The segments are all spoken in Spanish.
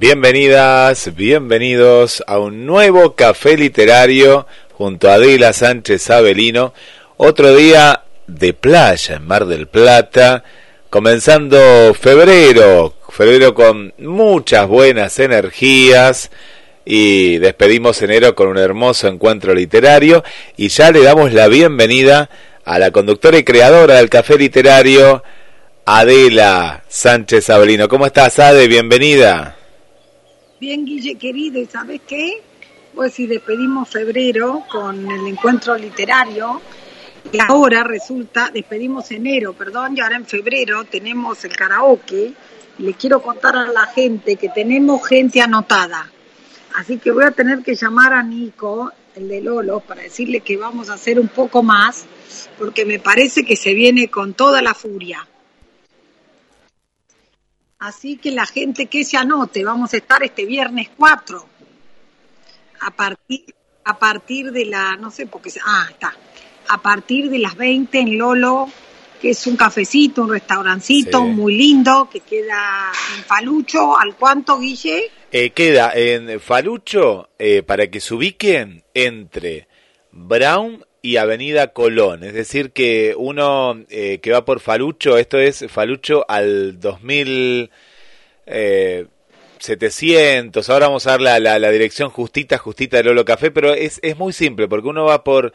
Bienvenidas, bienvenidos a un nuevo café literario junto a Adela Sánchez Avelino. Otro día de playa en Mar del Plata, comenzando febrero, febrero con muchas buenas energías y despedimos enero con un hermoso encuentro literario y ya le damos la bienvenida a la conductora y creadora del café literario, Adela Sánchez Avelino. ¿Cómo estás, Ade? Bienvenida. Bien, Guille, querido, ¿y sabes qué? Pues si despedimos febrero con el encuentro literario, y ahora resulta, despedimos enero, perdón, y ahora en febrero tenemos el karaoke, y le quiero contar a la gente que tenemos gente anotada. Así que voy a tener que llamar a Nico, el de Lolo, para decirle que vamos a hacer un poco más, porque me parece que se viene con toda la furia. Así que la gente que se anote, vamos a estar este viernes 4 a partir a partir de la no sé porque ah, está. A partir de las 20 en Lolo, que es un cafecito, un restaurancito Sí. muy lindo que queda en Falucho, ¿al cuánto, Guille? Eh, queda en Falucho, eh, para que se ubiquen, entre Brown y Avenida Colón. Es decir, que uno eh, que va por Falucho, esto es Falucho al 2000... Eh, 700, ahora vamos a dar la dirección justita, justita de Lolo Café, pero es, es muy simple, porque uno va por,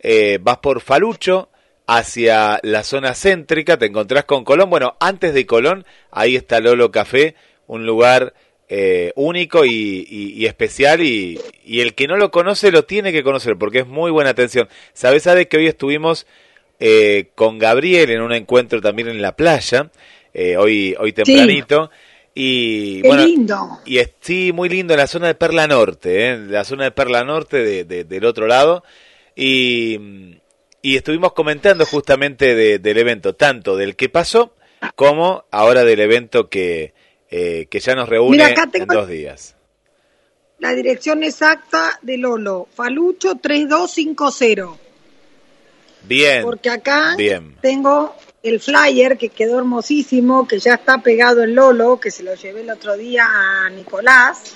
eh, vas por Falucho hacia la zona céntrica, te encontrás con Colón, bueno, antes de Colón, ahí está Lolo Café, un lugar eh, único y, y- y especial, y, y el que no lo conoce lo tiene que conocer, porque es muy buena atención. ¿Sabes, Ade, que hoy estuvimos eh, con Gabriel en un encuentro también en la playa, eh, hoy, hoy tempranito, y Qué bueno, lindo. y es, sí, muy lindo en la zona de Perla Norte, ¿eh? la zona de Perla Norte de, de- del otro lado. Y, y estuvimos comentando justamente de- del evento, tanto del que pasó como ahora del evento que, eh, que ya nos reúne Mira, acá en dos días. La dirección exacta de Lolo, Falucho 3250. Bien, Porque acá bien. tengo el flyer que quedó hermosísimo, que ya está pegado en Lolo, que se lo llevé el otro día a Nicolás.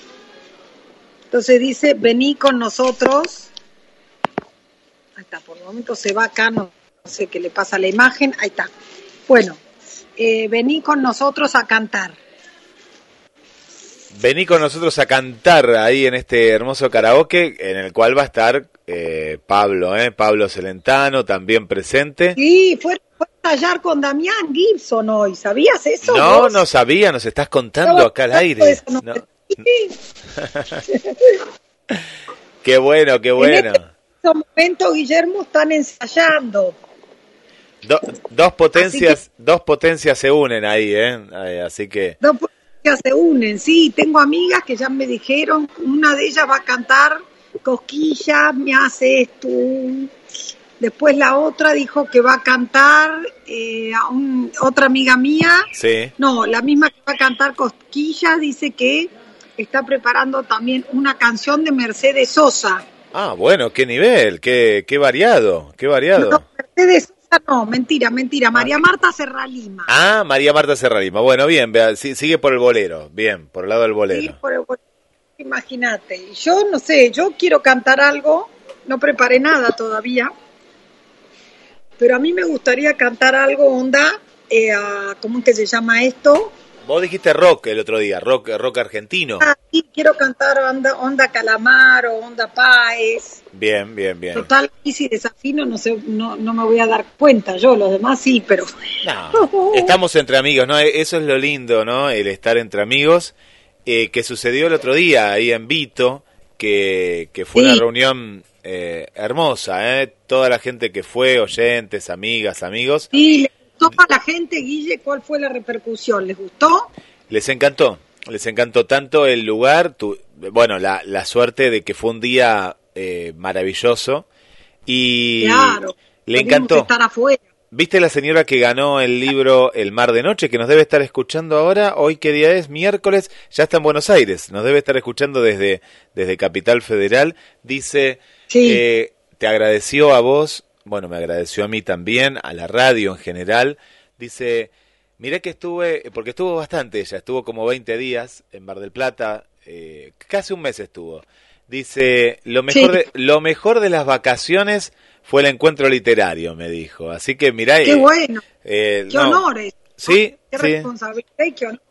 Entonces dice, vení con nosotros. Ahí está, por el momento se va acá, no sé qué le pasa a la imagen. Ahí está. Bueno, eh, vení con nosotros a cantar. Vení con nosotros a cantar ahí en este hermoso karaoke, en el cual va a estar eh, Pablo, ¿eh? Pablo Celentano también presente. Sí, fue, fue a ensayar con Damián Gibson hoy, ¿sabías eso? No, vos? no sabía, nos estás contando acá al aire. Eso no- No. Sí. Qué bueno, qué bueno. En este momento, Guillermo, están ensayando. Do- dos potencias, dos potencias se unen ahí, ¿eh? Eh, Así que se unen, sí. Tengo amigas que ya me dijeron, una de ellas va a cantar Cosquillas, me hace esto. Después la otra dijo que va a cantar eh, a un- otra amiga mía. sí. No, la misma que va a cantar Cosquillas dice que está preparando también una canción de Mercedes Sosa. Ah, bueno, qué nivel, qué, qué variado, qué variado. No, Mercedes No, mentira, mentira. María Marta Serralima. Ah, María Marta Serralima. Bueno, bien, vea, sí, sigue por el bolero, bien, por el lado del Sí, bolero. por el- Imagínate. Y Yo no sé, yo quiero cantar algo, no preparé nada todavía, pero a mí me gustaría cantar algo onda, eh, ah, ¿cómo es que se llama esto? Vos dijiste rock el otro día, rock, rock argentino. Ah, sí, quiero cantar onda, onda Calamar o onda Páez. Bien, bien, bien. Total, y si desafino no sé, no, no me voy a dar cuenta yo, los demás sí, pero No, estamos entre amigos, ¿no? Eso es lo lindo, ¿no? El estar entre amigos, eh, que sucedió el otro día ahí en Vito, que, que fue una reunión eh, hermosa, ¿eh? Toda la gente que fue, oyentes, amigas, amigos, sí, ¿le gustó a la gente, Guille? ¿Cuál fue la repercusión? ¿Les gustó? les encantó, les encantó tanto el lugar, tu- bueno, la, la suerte de que fue un día eh, maravilloso y claro. le encantó. estar afuera. ¿Viste la señora que ganó el libro El Mar de Noche, que nos debe estar escuchando ahora? Hoy, ¿qué día es? Miércoles, ya está en Buenos Aires, nos debe estar escuchando desde, desde Capital Federal. Dice, Sí. eh, te agradeció a vos, bueno, me agradeció a mí también, a la radio en general. Dice, Mirá que estuve, porque estuvo bastante ella, estuvo como 20 días en Mar del Plata, eh, casi un mes estuvo. Dice, lo mejor, de, lo mejor de las vacaciones fue el encuentro literario, me dijo. Así que mirá... Qué bueno, eh, qué honores. Sí, Qué sí. responsabilidad y qué honor.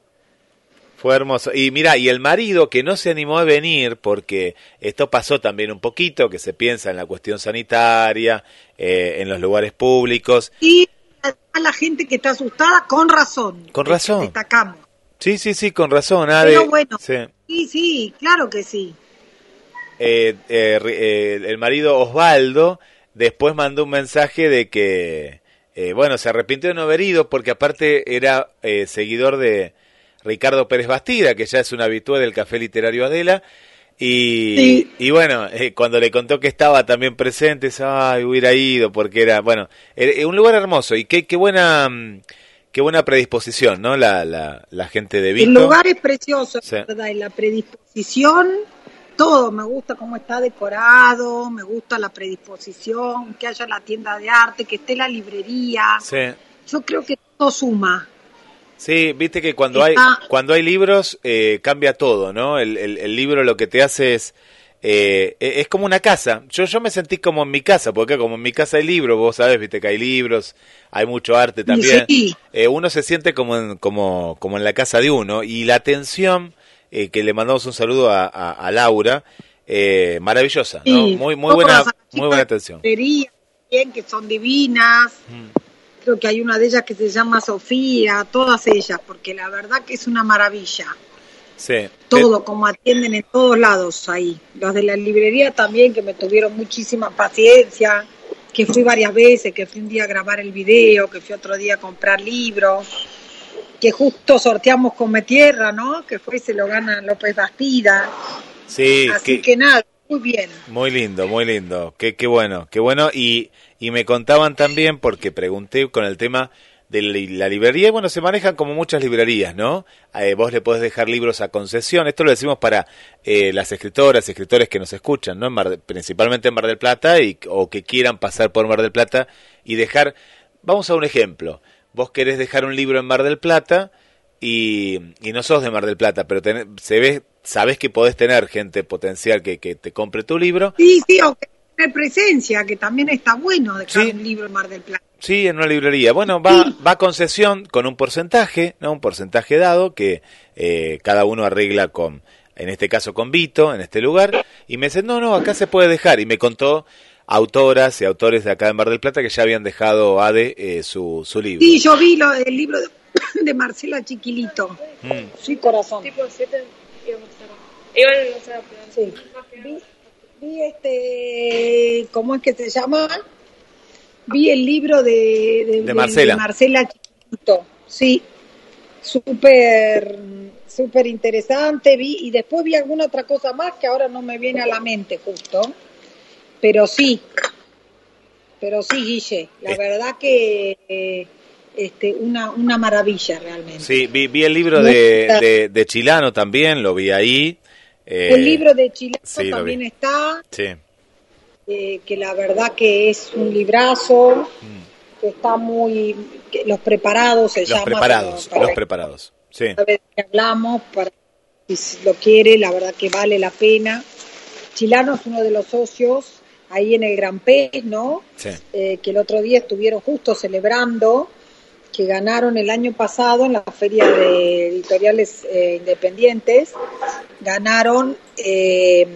Fue hermoso. Y mira, y el marido que no se animó a venir porque esto pasó también un poquito, que se piensa en la cuestión sanitaria, eh, en los lugares públicos. Y a la gente que está asustada, con razón. Con razón. Destacamos. Sí, sí, sí, con razón. ah, Pero bueno. sí. Sí, sí, claro que sí. Eh, eh, eh, el marido Osvaldo después mandó un mensaje de que, eh, bueno, se arrepintió de no haber ido porque aparte era eh, seguidor de Ricardo Pérez Bastida, que ya es un habitual del Café Literario Adela. Y, Sí. y bueno, eh, cuando le contó que estaba también presente, ay, hubiera ido porque era, bueno, era- un lugar hermoso y qué, qué buena, mm, qué buena predisposición, ¿no? La, la, la gente de Vito. El lugar es precioso, Sí. ¿verdad? Y la predisposición, todo. Me gusta cómo está decorado, me gusta la predisposición, que haya la tienda de arte, que esté la librería. Sí. Yo creo que todo suma. Sí, viste que cuando hay cuando hay libros eh, cambia todo, ¿no? El, el- el libro lo que te hace es eh, e- es como una casa. Yo yo me sentí como en mi casa, porque como en mi casa hay libros, vos sabés, viste que hay libros, hay mucho arte también. Sí. Eh, uno se siente como en, como como en la casa de uno y la atención eh, que le mandamos un saludo a, a- a Laura, eh, maravillosa, Muy muy buena muy buena atención. bien, que son divinas. Mm. Creo que hay una de ellas que se llama Sofía, todas ellas, porque la verdad que es una maravilla. Sí. todo, como atienden en todos lados ahí. Los de la librería también, que me tuvieron muchísima paciencia, que fui varias veces, que fui un día a grabar el video, que fui otro día a comprar libros, que justo sorteamos Come Tierra, ¿no? Que fue y se lo gana López Bastida. Sí, Así que- que nada, muy bien. Muy lindo, muy lindo. Qué, qué bueno, qué bueno. Y, y me contaban también, porque pregunté con el tema de la librería, y bueno, se manejan como muchas librerías, ¿no? Eh, vos le podés dejar libros a concesión. Esto lo decimos para eh, las escritoras escritores que nos escuchan, ¿no? En Mar de- principalmente en Mar del Plata y, o que quieran pasar por Mar del Plata y dejar. Vamos a un ejemplo. Vos querés dejar un libro en Mar del Plata y, y no sos de Mar del Plata, pero se ve, sabés que podés tener gente potencial que, que te compre tu libro. Sí, sí, aunque tener presencia, que también está bueno dejar Sí. un libro en Mar del Plata. Sí, en una librería. Bueno, va, va a concesión con un porcentaje, ¿no? Un porcentaje dado que eh, cada uno arregla con, en este caso con Vito, en este lugar. Y me dice, no, no, acá se puede dejar. Y me contó autoras y autores de acá de Mar del Plata que ya habían dejado ADE eh, su, su libro. Sí, yo vi lo, el libro de, de Marcela Chiquilito. Mm. Sí, corazón. Tipo 7 íbamos a estar. Igual. Sí. Vi, vi este, ¿cómo es que se llama? Vi el libro de, de, De Marcela. Marcela Chiquito, sí, súper, súper interesante, vi, y después vi alguna otra cosa más que ahora no me viene a la mente justo, pero sí, pero sí, Guille, la Eh. verdad que eh, este, una, una maravilla realmente. Sí, vi, vi el libro de, de, de Chilano también, lo vi ahí. Eh, El libro de Chile sí, también está. Sí. eh, que la verdad que es un librazo, que está muy, que los preparados se Los llama. preparados, para- los para preparados. Sí. saber de qué hablamos, para si lo quiere, la verdad que vale la pena. Chilano es uno de los socios ahí en el Gran Pez, ¿no? Sí. Eh, que el otro día estuvieron justo celebrando que ganaron el año pasado en la feria de editoriales eh, independientes, ganaron eh,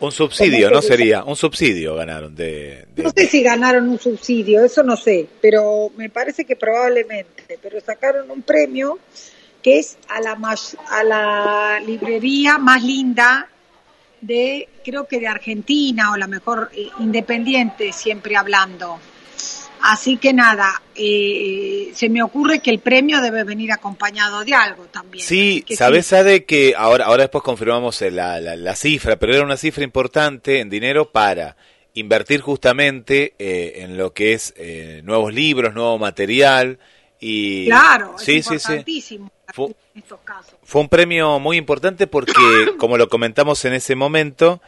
Un subsidio, ¿no? Sería, un subsidio ganaron de... de- No sé si ganaron un subsidio, eso no sé, pero me parece que probablemente, pero sacaron un premio que es a la más, a la librería más linda de creo que de Argentina o la mejor eh, independiente siempre hablando. Así que nada, eh, se me ocurre que el premio debe venir acompañado de algo también. Sí, que sabes, sí. Ade, que ahora, ahora después confirmamos eh, la, la, la cifra, pero era una cifra importante en dinero para invertir justamente eh, en lo que es eh, nuevos libros, nuevo material y Claro, sí, es sí, sí. importantísimo Fu- en estos casos. Fue un premio muy importante porque, como lo comentamos en ese momento,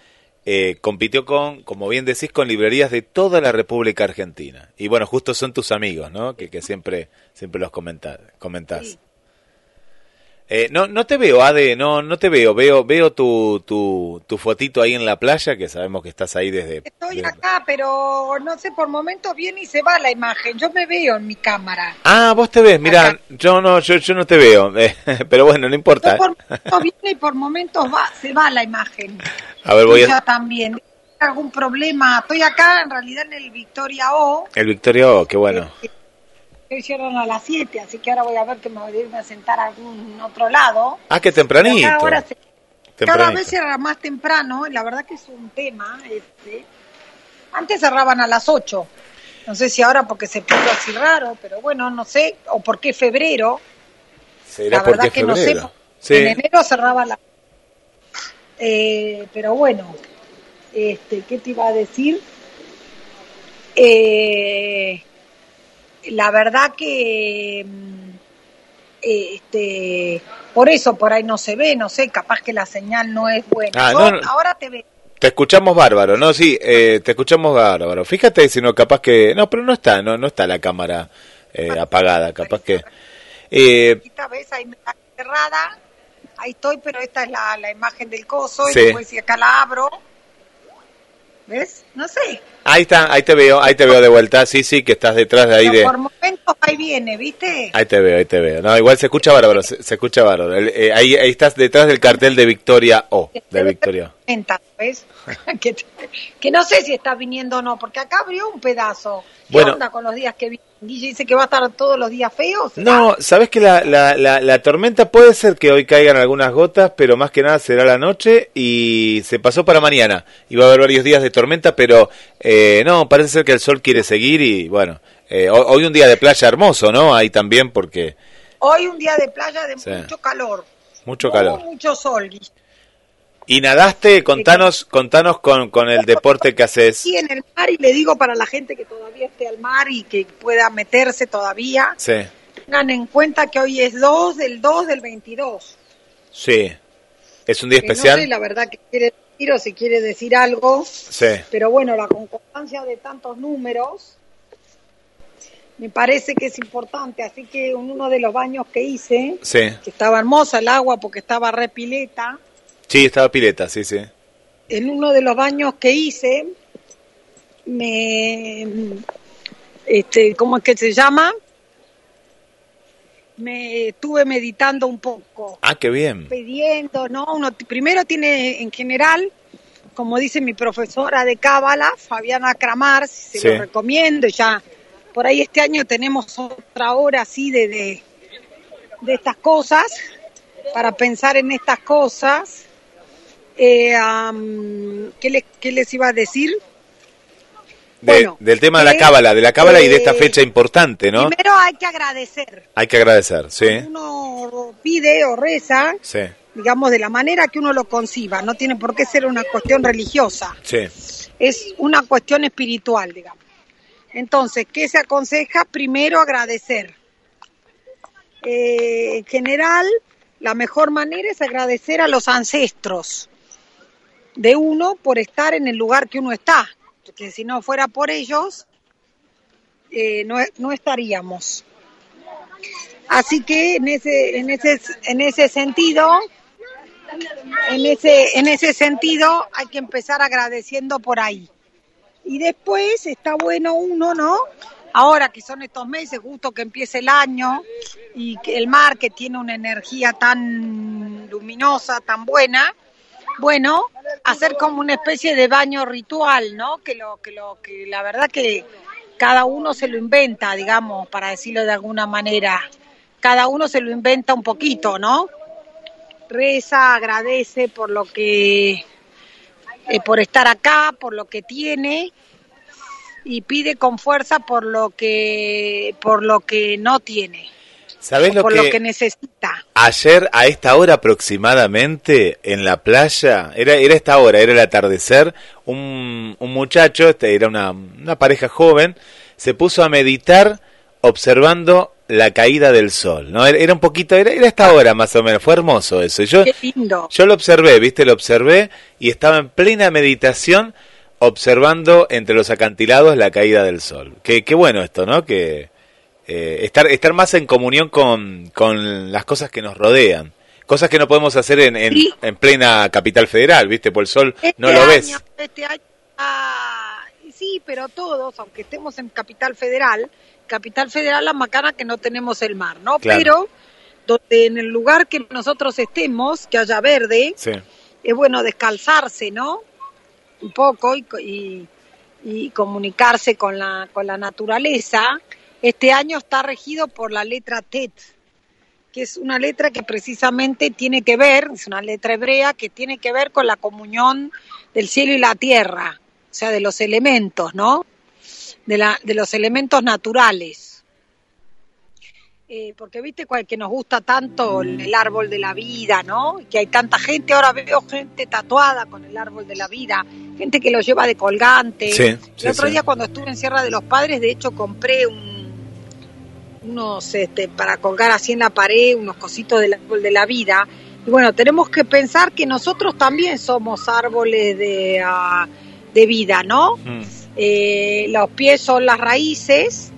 eh, compitió con, como bien decís, con librerías de toda la República Argentina. Y bueno, justo son tus amigos, ¿no? Que, que siempre, siempre los comentas. Eh, no, no te veo, Ade, no, no te veo. Veo, veo tu, tu, tu fotito ahí en la playa, que sabemos que estás ahí desde. Estoy desde- acá, pero no sé, por momentos viene y se va la imagen. Yo me veo en mi cámara. Ah, vos te ves, mira, yo no, yo, yo no te veo, eh, pero bueno, no importa. Yo por momentos viene y por momentos va, se va la imagen. A ver, voy a. también. ¿Algún problema? Estoy acá en realidad en el Victoria O. El Victorio, oh, qué bueno. Que hicieron a las 7, así que ahora voy a ver que me voy a irme a sentar a algún otro lado. Ah, qué Acá tempranito. ahora se- cada vez era más temprano, la verdad que es un tema. Este. Antes cerraban a las 8. No sé si ahora porque se puso así raro, pero bueno, no sé, o por qué febrero. ¿Será la verdad porque que no sé. Sí. En enero cerraba la. Eh, pero bueno, este, ¿qué te iba a decir? Eh, la verdad que mm, este, por eso por ahí no se ve, no sé, capaz que la señal no es buena. Ah, Yo no, no. Ahora te veo. Te escuchamos bárbaro, ¿no? Sí, eh, te escuchamos bárbaro. Fíjate si no, capaz que... No, pero no está, no, no está la cámara eh, apagada, capaz que... Eh, Esta vez ahí me está cerrada, ahí estoy, pero esta es la, la imagen del coso, Sí. y después si acá la abro, ¿ves? No sé. ahí está, ahí te veo, ahí te veo de vuelta. Sí, sí, que estás detrás de ahí Pero de... por momentos ahí viene, ¿viste? Ahí te veo, ahí te veo. No, igual se escucha bárbaro, se, se escucha bárbaro. Eh, ahí, ahí estás detrás del cartel de Victoria O, de Victoria. ¿ves? que, que no sé si está viniendo o no, porque acá abrió un pedazo. ¿Qué Bueno. onda con los días que viene? Guille dice que va a estar todos los días feos. No, sabes que la, la, la, la tormenta puede ser que hoy caigan algunas gotas, pero más que nada será la noche y se pasó para mañana. Y va a haber varios días de tormenta, pero eh, no, parece ser que el sol quiere seguir y bueno, eh, ho- hoy un día de playa hermoso, ¿no? Ahí también porque Hoy un día de playa de Sí. mucho calor. mucho calor. Mucho sol. ¿Y nadaste? Contanos, contanos con, con el deporte que haces. Sí, en el mar, y le digo para la gente que todavía esté al mar y que pueda meterse todavía, Sí, tengan en cuenta que hoy es 2 del 2 del 22. sí. ¿Es un día Que No especial? sé la verdad que quiere decir o si quiere decir algo, Sí, pero bueno, la concordancia de tantos números me parece que es importante. Así que en uno de los baños que hice, sí. que estaba hermosa el agua porque estaba repileta, Sí, estaba pileta, sí, sí. en uno de los baños que hice, me, este, ¿cómo es que se llama? Me estuve meditando un poco, Ah, qué bien. pidiendo, ¿no? Uno primero tiene en general, como dice mi profesora de Cábala, Fabiana Cramar, se Sí. lo recomiendo, ya por ahí este año tenemos otra hora así de, de, de estas cosas, para pensar en estas cosas. Eh, am, ¿qué, les, ¿Qué les iba a decir? Bueno, del tema de la que, cábala, de la cábala y de esta eh, fecha importante, ¿no? Primero hay que agradecer. Hay que agradecer, sí, Uno pide o reza, sí, digamos, de la manera que uno lo conciba. No tiene por qué ser una cuestión religiosa. sí, Es una cuestión espiritual, digamos. Entonces, ¿qué se aconseja? Primero agradecer. Eh, en general, la mejor manera es agradecer a los ancestros de uno por estar en el lugar que uno está. Porque si no fuera por ellos, eh, no, no estaríamos. Así que en ese, en ese, en ese sentido, en ese, en ese sentido hay que empezar agradeciendo por ahí. Y después está bueno uno, ¿no? Ahora que son estos meses, justo que empiece el año y que el mar que tiene una energía tan luminosa, tan buena, bueno, hacer como una especie de baño ritual, ¿no? Que lo que lo que la verdad que cada uno se lo inventa, digamos, para decirlo de alguna manera. Cada uno se lo inventa un poquito, ¿no? Reza, agradece por lo que eh, por estar acá, por lo que tiene y pide con fuerza por lo que por lo que no tiene, ¿Sabés lo por que, lo que necesita. ayer a esta hora aproximadamente en la playa, era, era esta hora, era el atardecer, un, un muchacho, este, era una, una pareja joven, se puso a meditar observando la caída del sol, ¿no? Era un poquito, era, era esta hora más o menos, fue hermoso eso. Yo, Qué lindo. yo lo observé, ¿viste? Lo observé y estaba en plena meditación observando entre los acantilados la caída del sol. Qué, qué bueno esto, ¿no? Que eh, estar, estar más en comunión con, con las cosas que nos rodean. Cosas que no podemos hacer en, en, Sí. en plena capital federal, ¿viste? Por el sol no Este lo ves. año- Este año, ah, sí, pero todos, aunque estemos en Capital Federal, Capital Federal la macana que no tenemos el mar, ¿no? Claro. Pero donde en el lugar que nosotros estemos, que haya verde, Sí. es bueno descalzarse, ¿no? Un poco y, y, y comunicarse con la, con la naturaleza. Este año está regido por la letra Tet, que es una letra que precisamente tiene que ver, es una letra hebrea que tiene que ver con la comunión del cielo y la tierra, o sea, de los elementos, ¿no? De, la, de los elementos naturales. Eh, porque viste cual- que nos gusta tanto el, árbol de la vida, ¿no? Que hay tanta gente, ahora veo gente tatuada con el árbol de la vida, gente que lo lleva de colgante. Sí, el sí, otro sí. día cuando estuve en Sierra de los Padres, de hecho compré un, unos este, para colgar así en la pared, unos cositos del árbol de la vida. Y bueno, tenemos que pensar que nosotros también somos árboles de, ah, de vida, ¿no? Mm. Eh, los pies son las raíces,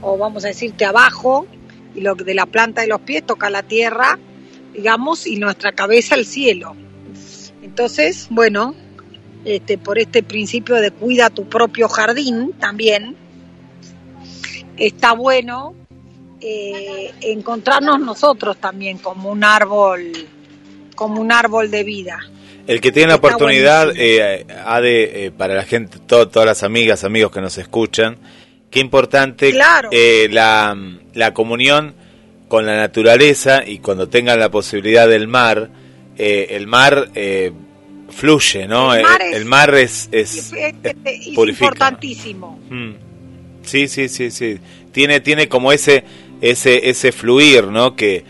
o vamos a decirte abajo, y lo que de la planta de los pies toca la tierra, digamos, y nuestra cabeza el cielo. Entonces, bueno, este, por este principio de cuida tu propio jardín también, está bueno eh, encontrarnos nosotros también como un árbol, como un árbol de vida. El que tiene la oportunidad, buenísimo. eh, ha de, eh, para la gente, to- todas las amigas, amigos que nos escuchan, qué importante Claro. eh, la, la comunión con la naturaleza y cuando tengan la posibilidad del mar, el mar fluye, ¿no? El mar El, es- mar es, es, importantísimo. Mm. Sí, sí, sí, sí. Tiene, tiene como ese, ese, ese fluir, ¿no? Que,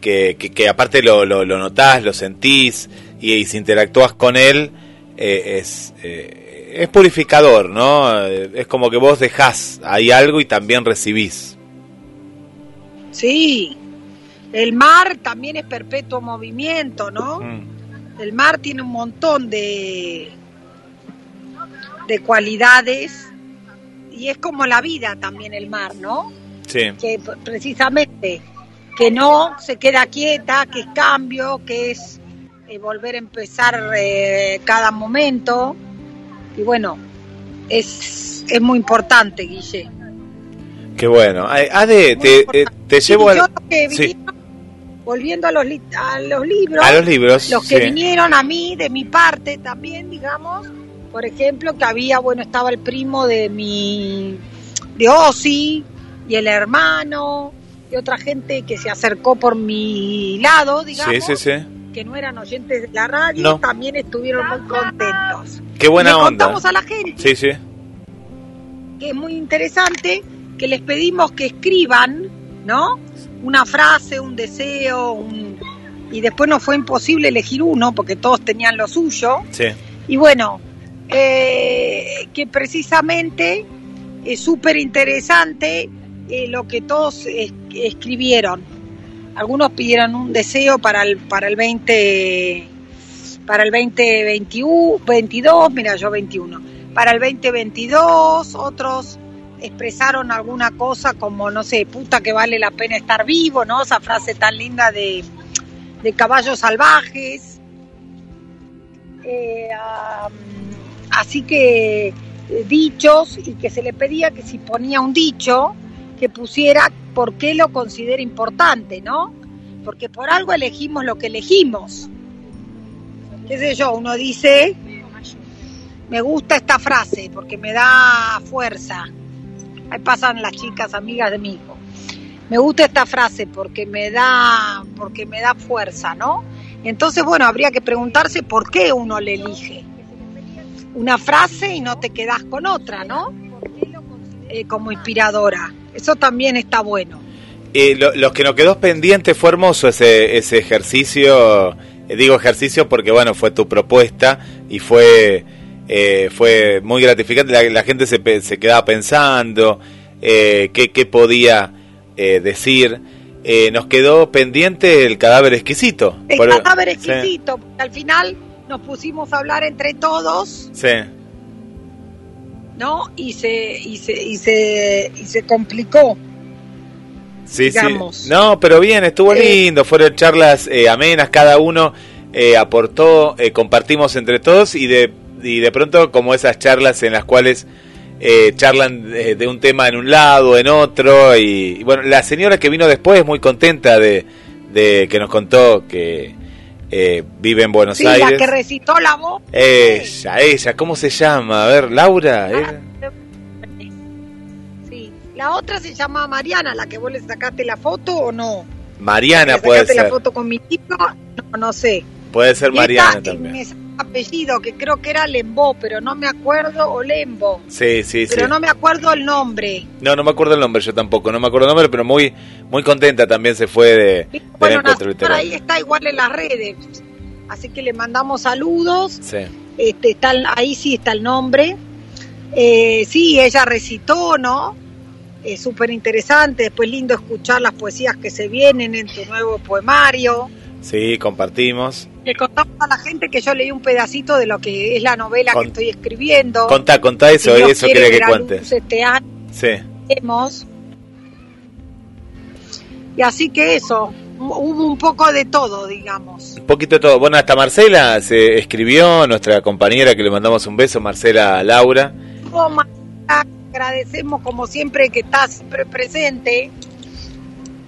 que, que, que aparte lo, lo, lo notás, lo sentís y, y si interactúas con él eh, es, eh, es purificador, ¿no? Eh, Es como que vos dejás ahí algo y también recibís. Sí, el mar también es perpetuo movimiento, ¿no? Mm. El mar tiene un montón de, de cualidades y es como la vida también el mar, ¿no? Sí, Que precisamente que no se queda quieta, que es cambio, que es eh, volver a empezar eh, cada momento. Y bueno, es, es muy importante, Guille. qué bueno. Ade, te, llevo al- sí. volviendo a los, li- a los libros, a los libros. los que sí. vinieron a mí, de mi parte también, digamos, por ejemplo, que había, bueno, estaba el primo de mi, de Ozzy, y el hermano, y otra gente que se acercó por mi lado, digamos, Sí, sí, sí. que no eran oyentes de la radio, No. también estuvieron muy contentos. Qué buena Le onda. contamos a la gente Sí, sí. que es muy interesante, que les pedimos que escriban, ¿no? Una frase, un deseo, un... y después nos fue imposible elegir uno porque todos tenían lo suyo. Sí. Y bueno, eh, que precisamente es súper interesante eh, lo que todos es- escribieron. Algunos pidieron un deseo para el para el 20 para el 2021, 22, mira yo 21. Para el 2022, otros expresaron alguna cosa como no sé, puta que vale la pena estar vivo, ¿no? Esa frase tan linda de de caballos salvajes. Eh, así que eh, dichos y que se le pedía que si ponía un dicho que pusiera por qué lo considera importante, ¿no? Porque por algo elegimos lo que elegimos. ¿Qué sé yo? Uno dice, me gusta esta frase porque me da fuerza. Ahí pasan las chicas amigas de mi hijo. Me gusta esta frase porque me da porque me da fuerza, ¿no? Entonces, bueno, habría que preguntarse por qué uno le elige una frase y no te quedas con otra, ¿no? Eh, como inspiradora. Eso también está bueno. Eh, lo, los que nos quedó pendiente fue hermoso ese, ese ejercicio. eh, digo ejercicio porque, bueno, fue tu propuesta y fue, eh, fue muy gratificante. La, la gente se, se quedaba pensando eh, qué, qué podía eh, decir, nos quedó pendiente el cadáver exquisito. El Por- cadáver exquisito, al final nos pusimos a hablar entre todos, Sí, ¿no? Y se, y se, y se, y se complicó. sí, sí. digamos. No, pero bien, estuvo Eh, lindo, fueron charlas eh, amenas, cada uno eh, aportó, eh, compartimos entre todos y de, y de pronto como esas charlas en las cuales eh, charlan de, de un tema en un lado, en otro, y, y bueno, la señora que vino después muy contenta de, de que nos contó que eh, vive en Buenos Sí, la Aires. que recitó la voz. Ella, ella, ¿cómo se llama? A ver, Laura. ¿era? Sí. La otra se llama Mariana, la que vos le sacaste la foto o no. Mariana ¿Le puede sacaste la ser. foto con mi tipo? No, no sé. Puede ser Mariana también. sacó apellido, que creo que era Lembo, pero no me acuerdo, o Lembo. Sí, sí, sí. Pero no me acuerdo el nombre. No, no me acuerdo el nombre, yo tampoco, no me acuerdo el nombre, pero muy muy contenta también se fue de, Bueno, encuentro Nazar ahí está igual en las redes. Así que le mandamos saludos. Sí. Este, está, ahí sí está el nombre. Eh, sí, ella recitó, ¿no? Es súper interesante. Después lindo escuchar las poesías que se vienen en tu nuevo poemario. Sí, compartimos. Le contamos a la gente que yo leí un pedacito de lo que es la novela Con- que estoy escribiendo. Contá, contá eso, Si eso quiere quería que cuentes. Este año Sí. hemos. Y así que eso, hubo un poco de todo, digamos. Un poquito de todo. Bueno, hasta Marcela se escribió, nuestra compañera que le mandamos un beso, Marcela Laura. Oh, Marta, agradecemos como siempre que estás siempre presente.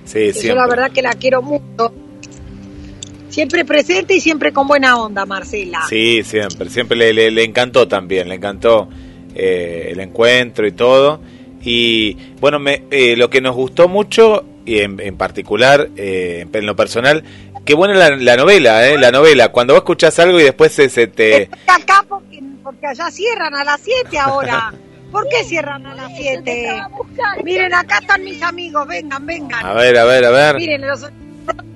Sí, siempre. Yo la verdad que la quiero mucho. Siempre presente y siempre con buena onda, Marcela. Sí, siempre. Siempre le, le- le encantó también, le encantó eh, el encuentro y todo. Y bueno, me, eh, lo que nos gustó mucho, y en, en particular, eh, en lo personal, qué buena la, la novela, ¿eh? La novela. Cuando vos escuchás algo y después se, se te... Estoy acá porque, porque allá cierran a las 7 ahora. ¿Por qué cierran a las 7? Miren, acá están mis amigos, vengan, vengan. A ver, a ver, a ver. Miren, los...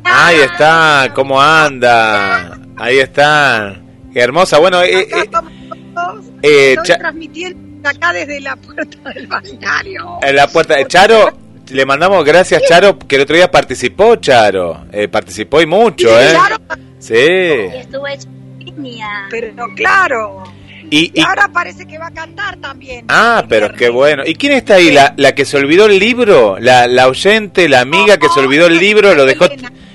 Ahí está, cómo anda. Ahí está. Qué hermosa. Bueno, eh, eh, estamos todos. eh, Estoy Cha- transmitiendo acá desde la puerta del balneario. en la puerta. Charo, le mandamos gracias, Charo, que el otro día participó, Charo. Eh, participó y mucho, ¿eh? Claro, Sí. Línea. pero claro. Y, Y y- ahora parece que va a cantar también. ah, pero qué bueno. ¿Y quién está ahí? ¿La, la que se olvidó el libro? ¿La, la oyente, la amiga que se olvidó el libro? Lo dejó,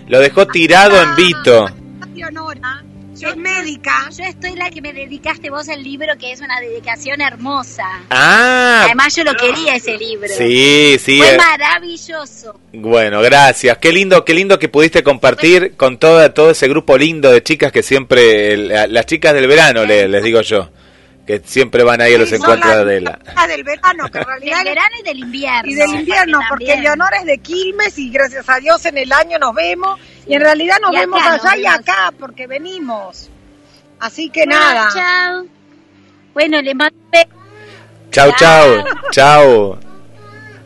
lo dejó tirado en Vito. Leonora, es médica. Yo estoy la que me dedicaste vos el libro, que es una dedicación hermosa. Ah, Además yo lo quería ese libro. sí, sí. Fue eh, maravilloso. Bueno, gracias. Qué lindo, qué lindo que pudiste compartir con toda, todo ese grupo lindo de chicas que siempre, el- las chicas del verano, le- les digo yo, que siempre van ahí a los Sí, encuentros de la... las del verano, que en Del realidad verano y del invierno. y del invierno, porque también. Leonora es de Quilmes y gracias a Dios en el año nos vemos y en realidad nos Y acá vemos nos allá y vemos. acá porque venimos. Así que Bueno, nada. Chao. Bueno, le mando. Chau, chau, chau.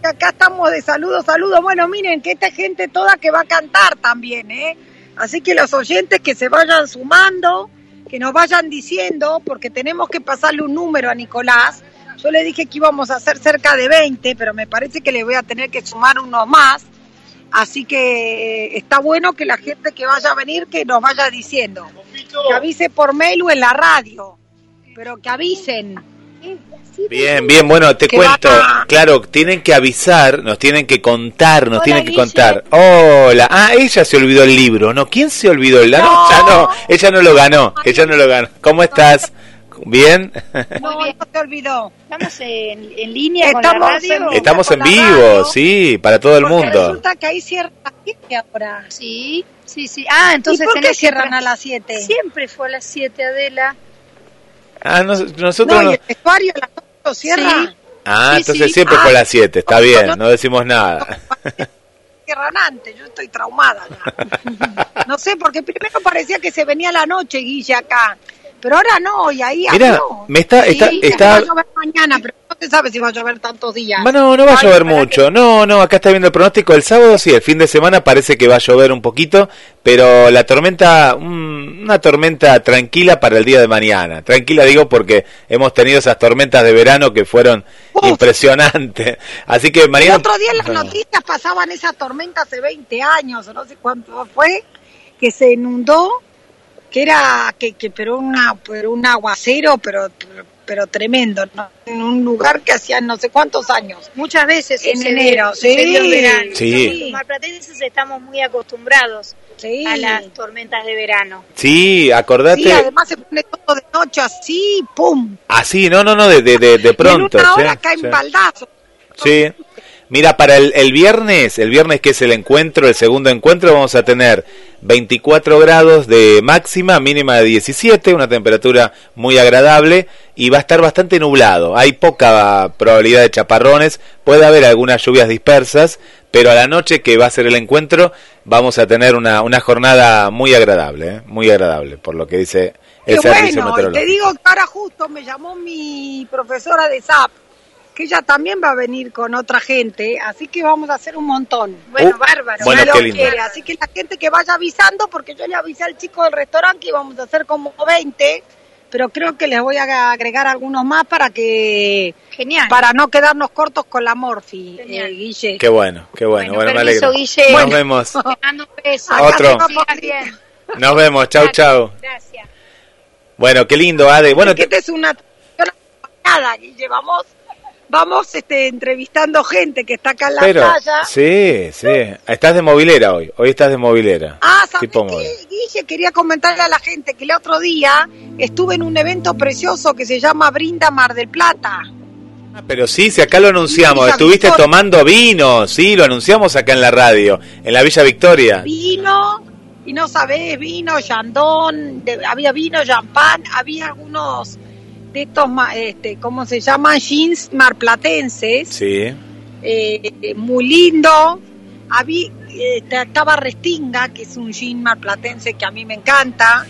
Acá estamos de saludos, saludos. Bueno, miren que esta gente toda que va a cantar también, ¿eh? Así que los oyentes que se vayan sumando, que nos vayan diciendo, porque tenemos que pasarle un número a Nicolás. Yo le dije que íbamos a hacer cerca de 20, pero me parece que le voy a tener que sumar unos más. Así que eh, está bueno que la gente que vaya a venir, que nos vaya diciendo. Que avise por mail o en la radio, pero que avisen. Bien, bien, bueno, te cuento. va- Claro, tienen que avisar, nos tienen que contar, nos Hola, tienen que Guille. contar. Hola, ah, ella se olvidó el libro, ¿no? ¿Quién se olvidó el libro? No. ya no, ella no lo ganó, ella no lo ganó. ¿Cómo estás? ¿Bien? No, no te olvidó. Estamos en, en línea Estamos con la radio. en- Estamos con en la vivo, radio. sí, para todo el Porque mundo. resulta que ahí cierra a las 7 ahora. Sí, sí, sí. Ah, entonces ¿Y por qué tenés que cierran a las 7? Siempre fue a las 7, Adela. Ah, nos- nosotros No, no. y el vestuario a las 8 cierra. Sí. Ah, Sí, entonces sí. siempre Ah. fue a las 7, está No, bien, no. no decimos nada. Cierran antes, yo estoy traumada ya. No sé, porque primero parecía que se venía la noche, Guille, acá. Pero ahora no, y ahí Mira, abrió. me está, está, está, va a llover mañana, pero no se sabe si va a llover tantos días. No, no va a llover mucho. No, no, acá está viendo el pronóstico. El sábado sí, el fin de semana parece que va a llover un poquito, pero la tormenta, una tormenta tranquila para el día de mañana. Tranquila digo porque hemos tenido esas tormentas de verano que fueron Uf. impresionantes. Así que El mañana... otro día en las noticias pasaban esa tormenta hace 20 años, no sé cuánto fue, que se inundó, que era, que, que pero una, pero un aguacero, pero, pero, pero tremendo, ¿no? en un lugar que hacían no sé cuántos años. Muchas veces En sucedió- enero, sí. verano. Sí. Los marplatenses estamos muy acostumbrados Sí. a las tormentas de verano. Sí, acordate... Sí, además se pone todo de noche así, ¡pum! Así, no, no, no, de, de, de, de Y pronto. en una hora sí, caen sí. baldazos. Sí. Mira, para el, el viernes, el viernes que es el encuentro, el segundo encuentro, vamos a tener 24 grados de máxima, mínima de 17, una temperatura muy agradable y va a estar bastante nublado. Hay poca probabilidad de chaparrones, puede haber algunas lluvias dispersas, pero a la noche que va a ser el encuentro vamos a tener una, una jornada muy agradable, ¿eh? muy agradable, por lo que dice el Qué servicio bueno, y meteorológico. te digo que ahora justo me llamó mi profesora de SAP, que ella también va a venir con otra gente, así que vamos a hacer un montón. Bueno, Uh, bárbaro. bueno, lo quiere, Así que la gente que vaya avisando, porque yo le avisé al chico del restaurante que íbamos a hacer como 20, pero creo que les voy a agregar algunos más para que Genial. para no quedarnos cortos con la Morfi, Genial. eh, Guille. Qué bueno, qué bueno, bueno, me permiso, alegro. Guille. Nos Bueno. vemos. Beso. Acá Otro. Nos vemos, chau, chau. Gracias. Bueno, qué lindo, Ade. Bueno, Porque esta es una nada, Guille, vamos, vamos este, entrevistando gente que está acá en la pero, playa. sí, sí. Estás de movilera hoy. Hoy estás de movilera. Ah, ¿sabes qué, móvil. Guille? Quería comentarle a la gente que el otro día estuve en un evento precioso que se llama Brinda Mar del Plata. Ah, Pero sí, si acá lo anunciamos. Estuviste Victoria. tomando vino, sí, lo anunciamos acá en la radio, en la Villa Victoria. Vino, y no sabés, vino, yandón, de- había vino, champán, había algunos de estos, este, ¿cómo se llaman? Jeans marplatenses. Sí. eh, muy lindo. Habí- eh, estaba Restinga, que es un jean marplatense que a mí me encanta,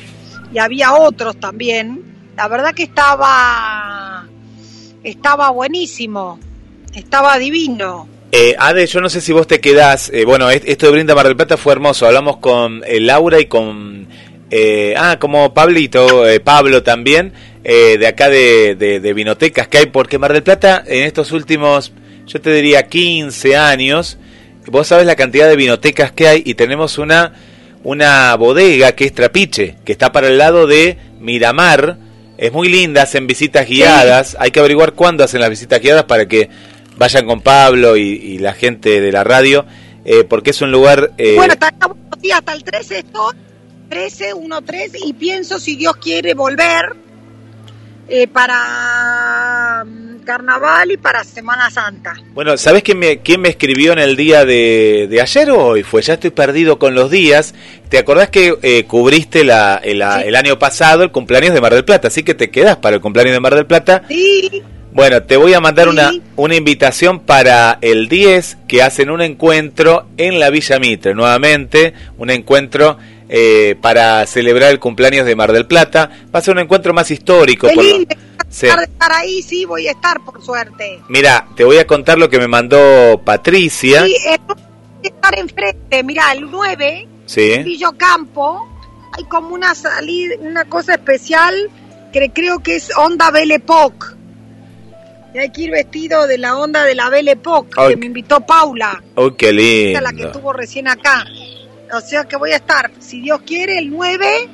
y había otros también. La verdad que estaba, estaba buenísimo, estaba divino. Eh, Ade, yo no sé si vos te quedás. eh, bueno, es- esto de Brinda Mar del Plata fue hermoso. Hablamos con eh, Laura y con. eh, ah, como Pablito, eh, Pablo también, eh, de acá de, de, de Vinotecas que hay, porque Mar del Plata en estos últimos, yo te diría 15 años, vos sabés la cantidad de vinotecas que hay y tenemos una, una bodega que es Trapiche, que está para el lado de Miramar. Es muy linda, hacen visitas guiadas. Hay que averiguar cuándo hacen las visitas guiadas para que vayan con Pablo y, y la gente de la radio, eh, porque es un lugar... eh, Bueno, hasta, hasta el 13 estoy, 13, 1, 3, y pienso, si Dios quiere, volver eh, para mm, Carnaval y para Semana Santa. Bueno, ¿sabés quién me, quién me escribió en el día de, de ayer o hoy? Fue, ya estoy perdido con los días. ¿Te acordás que eh, cubriste la, el, la- Sí. el año pasado el cumpleaños de Mar del Plata? Así que te quedás para el cumpleaños de Mar del Plata. Sí, Bueno, te voy a mandar Sí. una, una invitación para el 10 que hacen un encuentro en la Villa Mitre, nuevamente, un encuentro eh, para celebrar el cumpleaños de Mar del Plata. Va a ser un encuentro más histórico. por lo- lindo Sí. estar, ahí, sí, voy a estar, por suerte. Mira, te voy a contar lo que me mandó Patricia. Sí, eh, voy a estar enfrente, mirá, el 9, Sí. en Villo Campo, hay como una salida, una cosa especial que creo que es onda Belle Époque. Y hay que ir vestido de la onda de la Belle Époque, que me invitó Paula, Oh, qué esa la que lindo. estuvo recién acá. O sea que voy a estar, si Dios quiere, el 9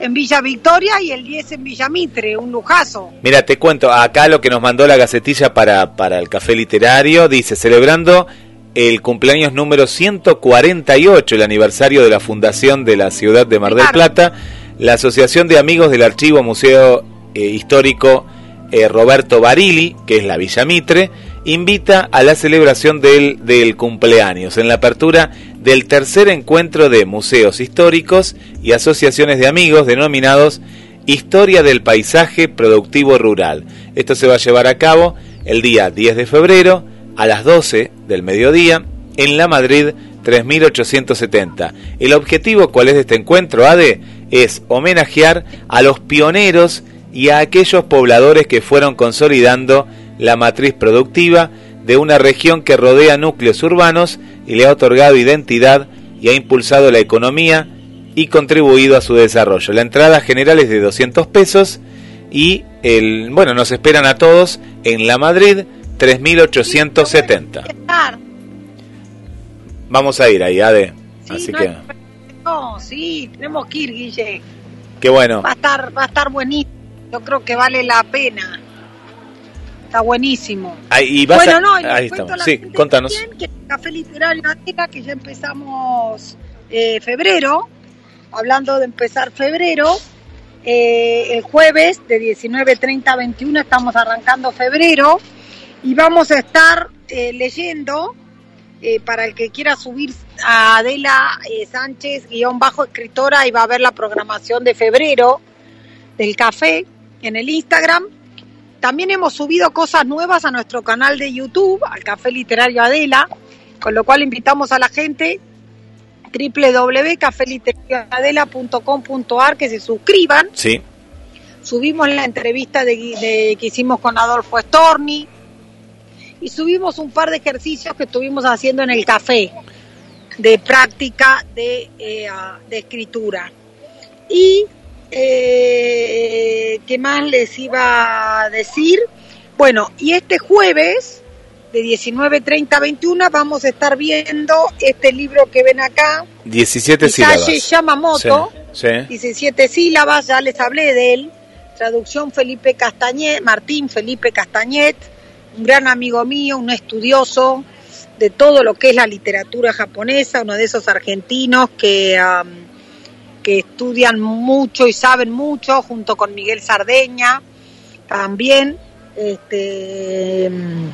en Villa Victoria y el 10 en Villa Mitre, un lujazo. Mira, te cuento, acá lo que nos mandó la gacetilla para, para el café literario, dice, celebrando el cumpleaños número 148, el aniversario de la fundación de la ciudad de Mar del Claro. Plata, la Asociación de Amigos del Archivo Museo eh, Histórico eh, Roberto Barili, que es la Villa Mitre, invita a la celebración del, del cumpleaños en la apertura del tercer encuentro de museos históricos y asociaciones de amigos denominados Historia del Paisaje Productivo Rural. Esto se va a llevar a cabo el día 10 de febrero a las 12 del mediodía en la Madrid 3870. El objetivo, ¿cuál es de este encuentro, ADE? Es homenajear a los pioneros y a aquellos pobladores que fueron consolidando la matriz productiva de una región que rodea núcleos urbanos y le ha otorgado identidad y ha impulsado la economía y contribuido a su desarrollo. La entrada general es de 200 pesos y el, bueno, nos esperan a todos en la Madrid 3870. Vamos a ir ahí, Ade. Sí, Así no que, hay- no, sí, tenemos que ir, Guille. qué bueno. Va a estar, va a estar buenísimo. Yo creo que vale la pena. Está buenísimo. Ahí, y vas bueno, a- no, y ahí a estamos. la Sí, gente contanos. también que el Café Literario Atena, que ya empezamos eh, febrero, hablando de empezar febrero, eh, el jueves de 19.30 a 21 estamos arrancando febrero y vamos a estar eh, leyendo eh, para el que quiera subir a Adela Sánchez, guion bajo escritora, y va a ver la programación de febrero del café en el Instagram. También hemos subido cosas nuevas a nuestro canal de YouTube, al Café Literario Adela, con lo cual invitamos a la gente www.cafeliterarioadela.com.ar que se suscriban. Sí, Subimos la entrevista de, de- que hicimos con Adolfo Storni y subimos un par de ejercicios que estuvimos haciendo en el café de práctica de, eh, de escritura. Y, eh, ¿qué más les iba a decir? Bueno, y este jueves, de 19.30 a 21, vamos a estar viendo este libro que ven acá, 17 Isaye sílabas. Yamamoto, Sí, sí. 17 sílabas, ya les hablé de él. Traducción Felipe Castañet, Martín Felipe Castañet, un gran amigo mío, un estudioso de todo lo que es la literatura japonesa, uno de esos argentinos que, que estudian mucho y saben mucho, junto con Miguel Sardeña también. Este, mm,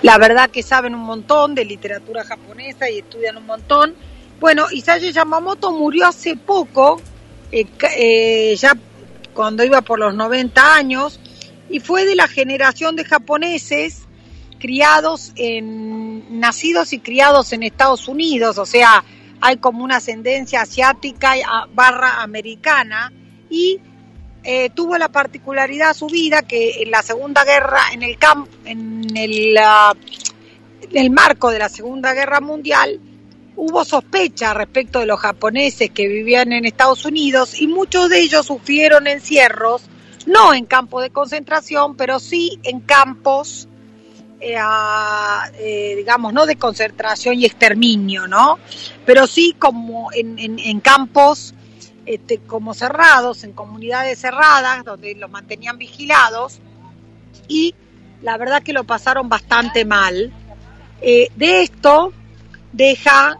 la verdad que saben un montón de literatura japonesa y estudian un montón. Bueno, Isaye Yamamoto murió hace poco, eh, eh, ya cuando iba por los 90 años, y fue de la generación de japoneses criados en, nacidos y criados en Estados Unidos, o sea, hay como una ascendencia asiática a- barra americana, y eh, tuvo la particularidad su vida que en la Segunda Guerra, en el camp, en el, ah, en el marco de la Segunda Guerra Mundial, hubo sospecha respecto de los japoneses que vivían en Estados Unidos y muchos de ellos sufrieron encierros, no en campos de concentración, pero sí en campos, eh, eh, digamos, no de concentración y exterminio, ¿no? Pero sí como en, campos este, como cerrados, en comunidades cerradas, donde los mantenían vigilados y la verdad que lo pasaron bastante mal. Eh, de esto deja,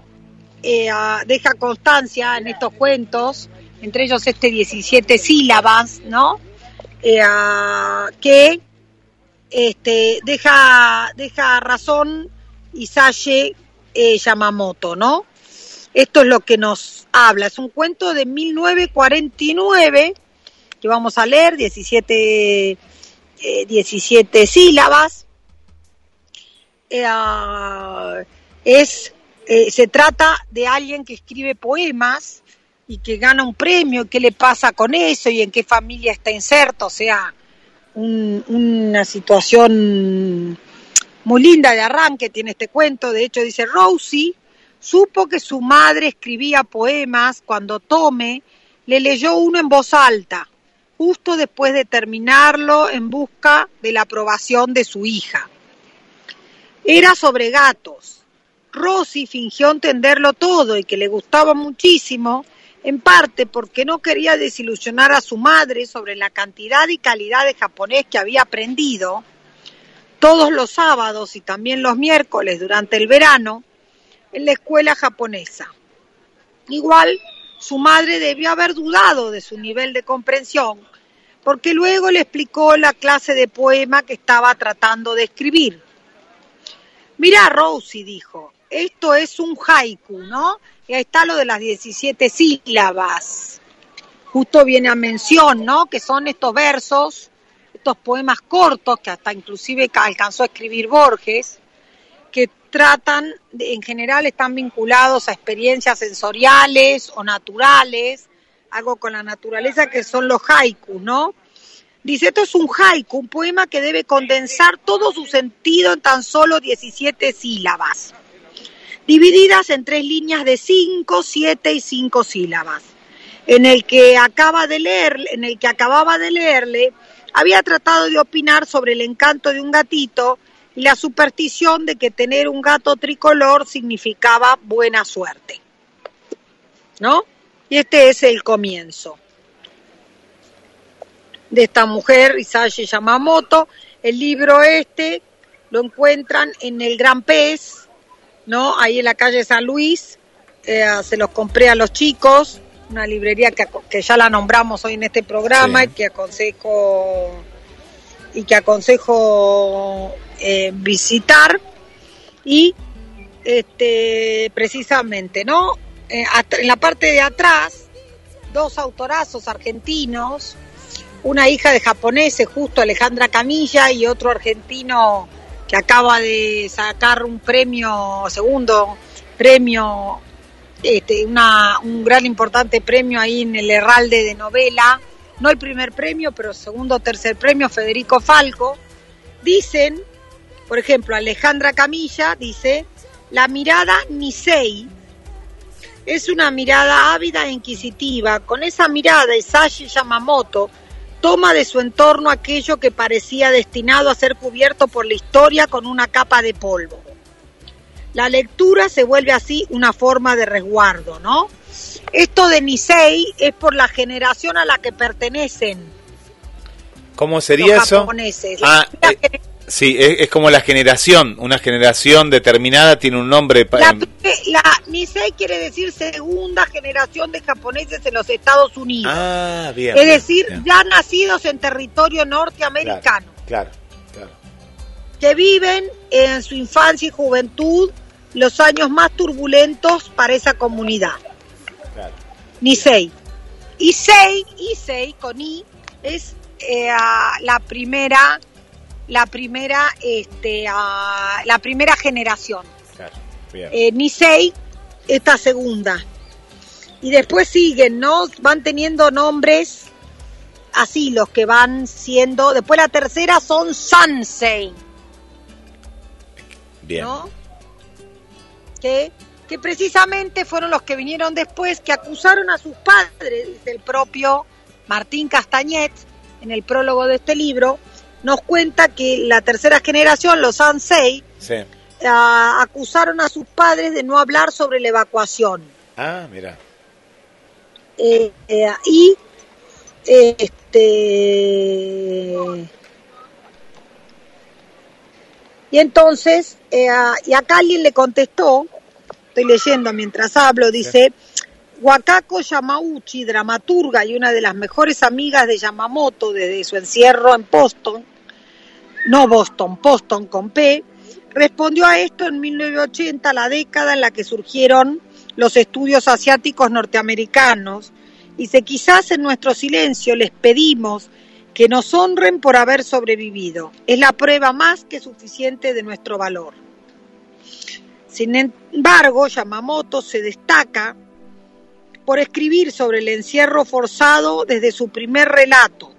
deja constancia en estos cuentos, entre ellos este 17 sílabas, ¿no? Que este, deja, deja razón Isaye eh, Yamamoto, ¿no? Esto es lo que nos habla. Es un cuento de 1949 que vamos a leer, 17, eh, 17 sílabas. Eh, es, eh, se trata de alguien que escribe poemas y que gana un premio, qué le pasa con eso y en qué familia está inserto, o sea, un- una situación muy linda de arranque tiene este cuento. De hecho, dice Rosie supo que su madre escribía poemas cuando Tome le leyó uno en voz alta, justo después de terminarlo en busca de la aprobación de su hija. Era sobre gatos. Rosy fingió entenderlo todo y que le gustaba muchísimo, en parte porque no quería desilusionar a su madre sobre la cantidad y calidad de japonés que había aprendido. Todos los sábados y también los miércoles durante el verano en la escuela japonesa. Igual, su madre debió haber dudado de su nivel de comprensión, porque luego le explicó la clase de poema que estaba tratando de escribir. Mira, Rosie, dijo, esto es un haiku, ¿no? Ahí está lo de las 17 sílabas. Justo viene a mención, ¿no? Que son estos versos, estos poemas cortos que hasta inclusive ca- alcanzó a escribir Borges, que tratan, en general están vinculados a experiencias sensoriales o naturales, algo con la naturaleza que son los haikus, ¿no? Dice, esto es un haiku, un poema que debe condensar todo su sentido en tan solo 17 sílabas, divididas en tres líneas de 5, 7 y 5 sílabas. En el que acaba de leer, en el que acababa de leerle, había tratado de opinar sobre el encanto de un gatito y la superstición de que tener un gato tricolor significaba buena suerte. ¿No? Y este es el comienzo de esta mujer, Isashi Yamamoto. El libro este lo encuentran en el Gran Pez, ¿no? Ahí en la calle San Luis. Eh, se los compré a los chicos, una librería que, que ya la nombramos hoy en este programa Sí. y que aconsejo y que aconsejo eh, visitar y este precisamente no Eh, en la parte de atrás dos autorazos argentinos una hija de japoneses justo Alejandra Camilla y otro argentino que acaba de sacar un premio segundo premio este, una, un gran importante premio ahí en el Herralde de novela. No el primer premio pero segundo o tercer premio Federico Falco. Dicen por ejemplo Alejandra Camilla dice la mirada Nisei es una mirada ávida e inquisitiva. Con esa mirada, Isashi Yamamoto toma de su entorno aquello que parecía destinado a ser cubierto por la historia con una capa de polvo. La lectura se vuelve así una forma de resguardo, ¿no? Esto de Nisei es por la generación a la que pertenecen ¿Cómo sería los eso? japoneses. Ah, eh, sí, es, es como la generación, una generación determinada tiene un nombre. La, em, la Nisei quiere decir segunda generación de japoneses en los Estados Unidos. Ah, bien. es decir, bien. ya nacidos en territorio norteamericano, Claro, claro. que viven en su infancia y juventud los años más turbulentos para esa comunidad. claro. Nisei. Issei, Issei con I, es eh, la primera, la primera, este, la primera generación. claro, eh, Nisei, esta segunda. Y después siguen, ¿no? Van teniendo nombres así, los que van siendo. Después la tercera son Sansei, bien. ¿no? Que, que precisamente fueron los que vinieron después, que acusaron a sus padres, dice el propio Martín Castañet, en el prólogo de este libro, nos cuenta que la tercera generación, los Sansei, Sí. ah, acusaron a sus padres de no hablar sobre la evacuación. Ah, mira. Eh, eh, y este y entonces eh, ah, y acá alguien le contestó estoy leyendo mientras hablo dice Wakako Yamauchi dramaturga y una de las mejores amigas de Yamamoto desde su encierro en Boston no Boston Boston con P respondió a esto en 1980 la década en la que surgieron los estudios asiáticos norteamericanos Dice, quizás en nuestro silencio les pedimos que nos honren por haber sobrevivido. Es la prueba más que suficiente de nuestro valor. Sin embargo, Yamamoto se destaca por escribir sobre el encierro forzado desde su primer relato,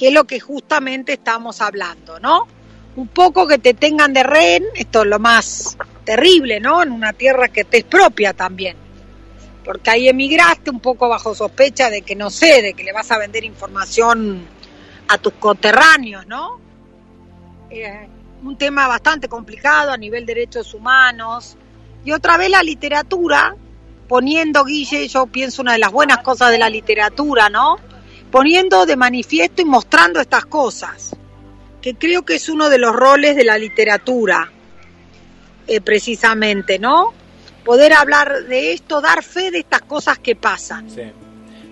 que es lo que justamente estamos hablando, ¿no? Un poco que te tengan de rehén, esto es lo más terrible, ¿no? En una tierra que te es propia también porque ahí emigraste un poco bajo sospecha de que no sé, de que le vas a vender información a tus coterráneos, ¿no? Eh, un tema bastante complicado a nivel derechos humanos. Y otra vez la literatura, poniendo, Guille, yo pienso una de las buenas cosas de la literatura, ¿no? Poniendo de manifiesto y mostrando estas cosas, que creo que es uno de los roles de la literatura, eh, precisamente, ¿no? poder hablar de esto, dar fe de estas cosas que pasan. Sí.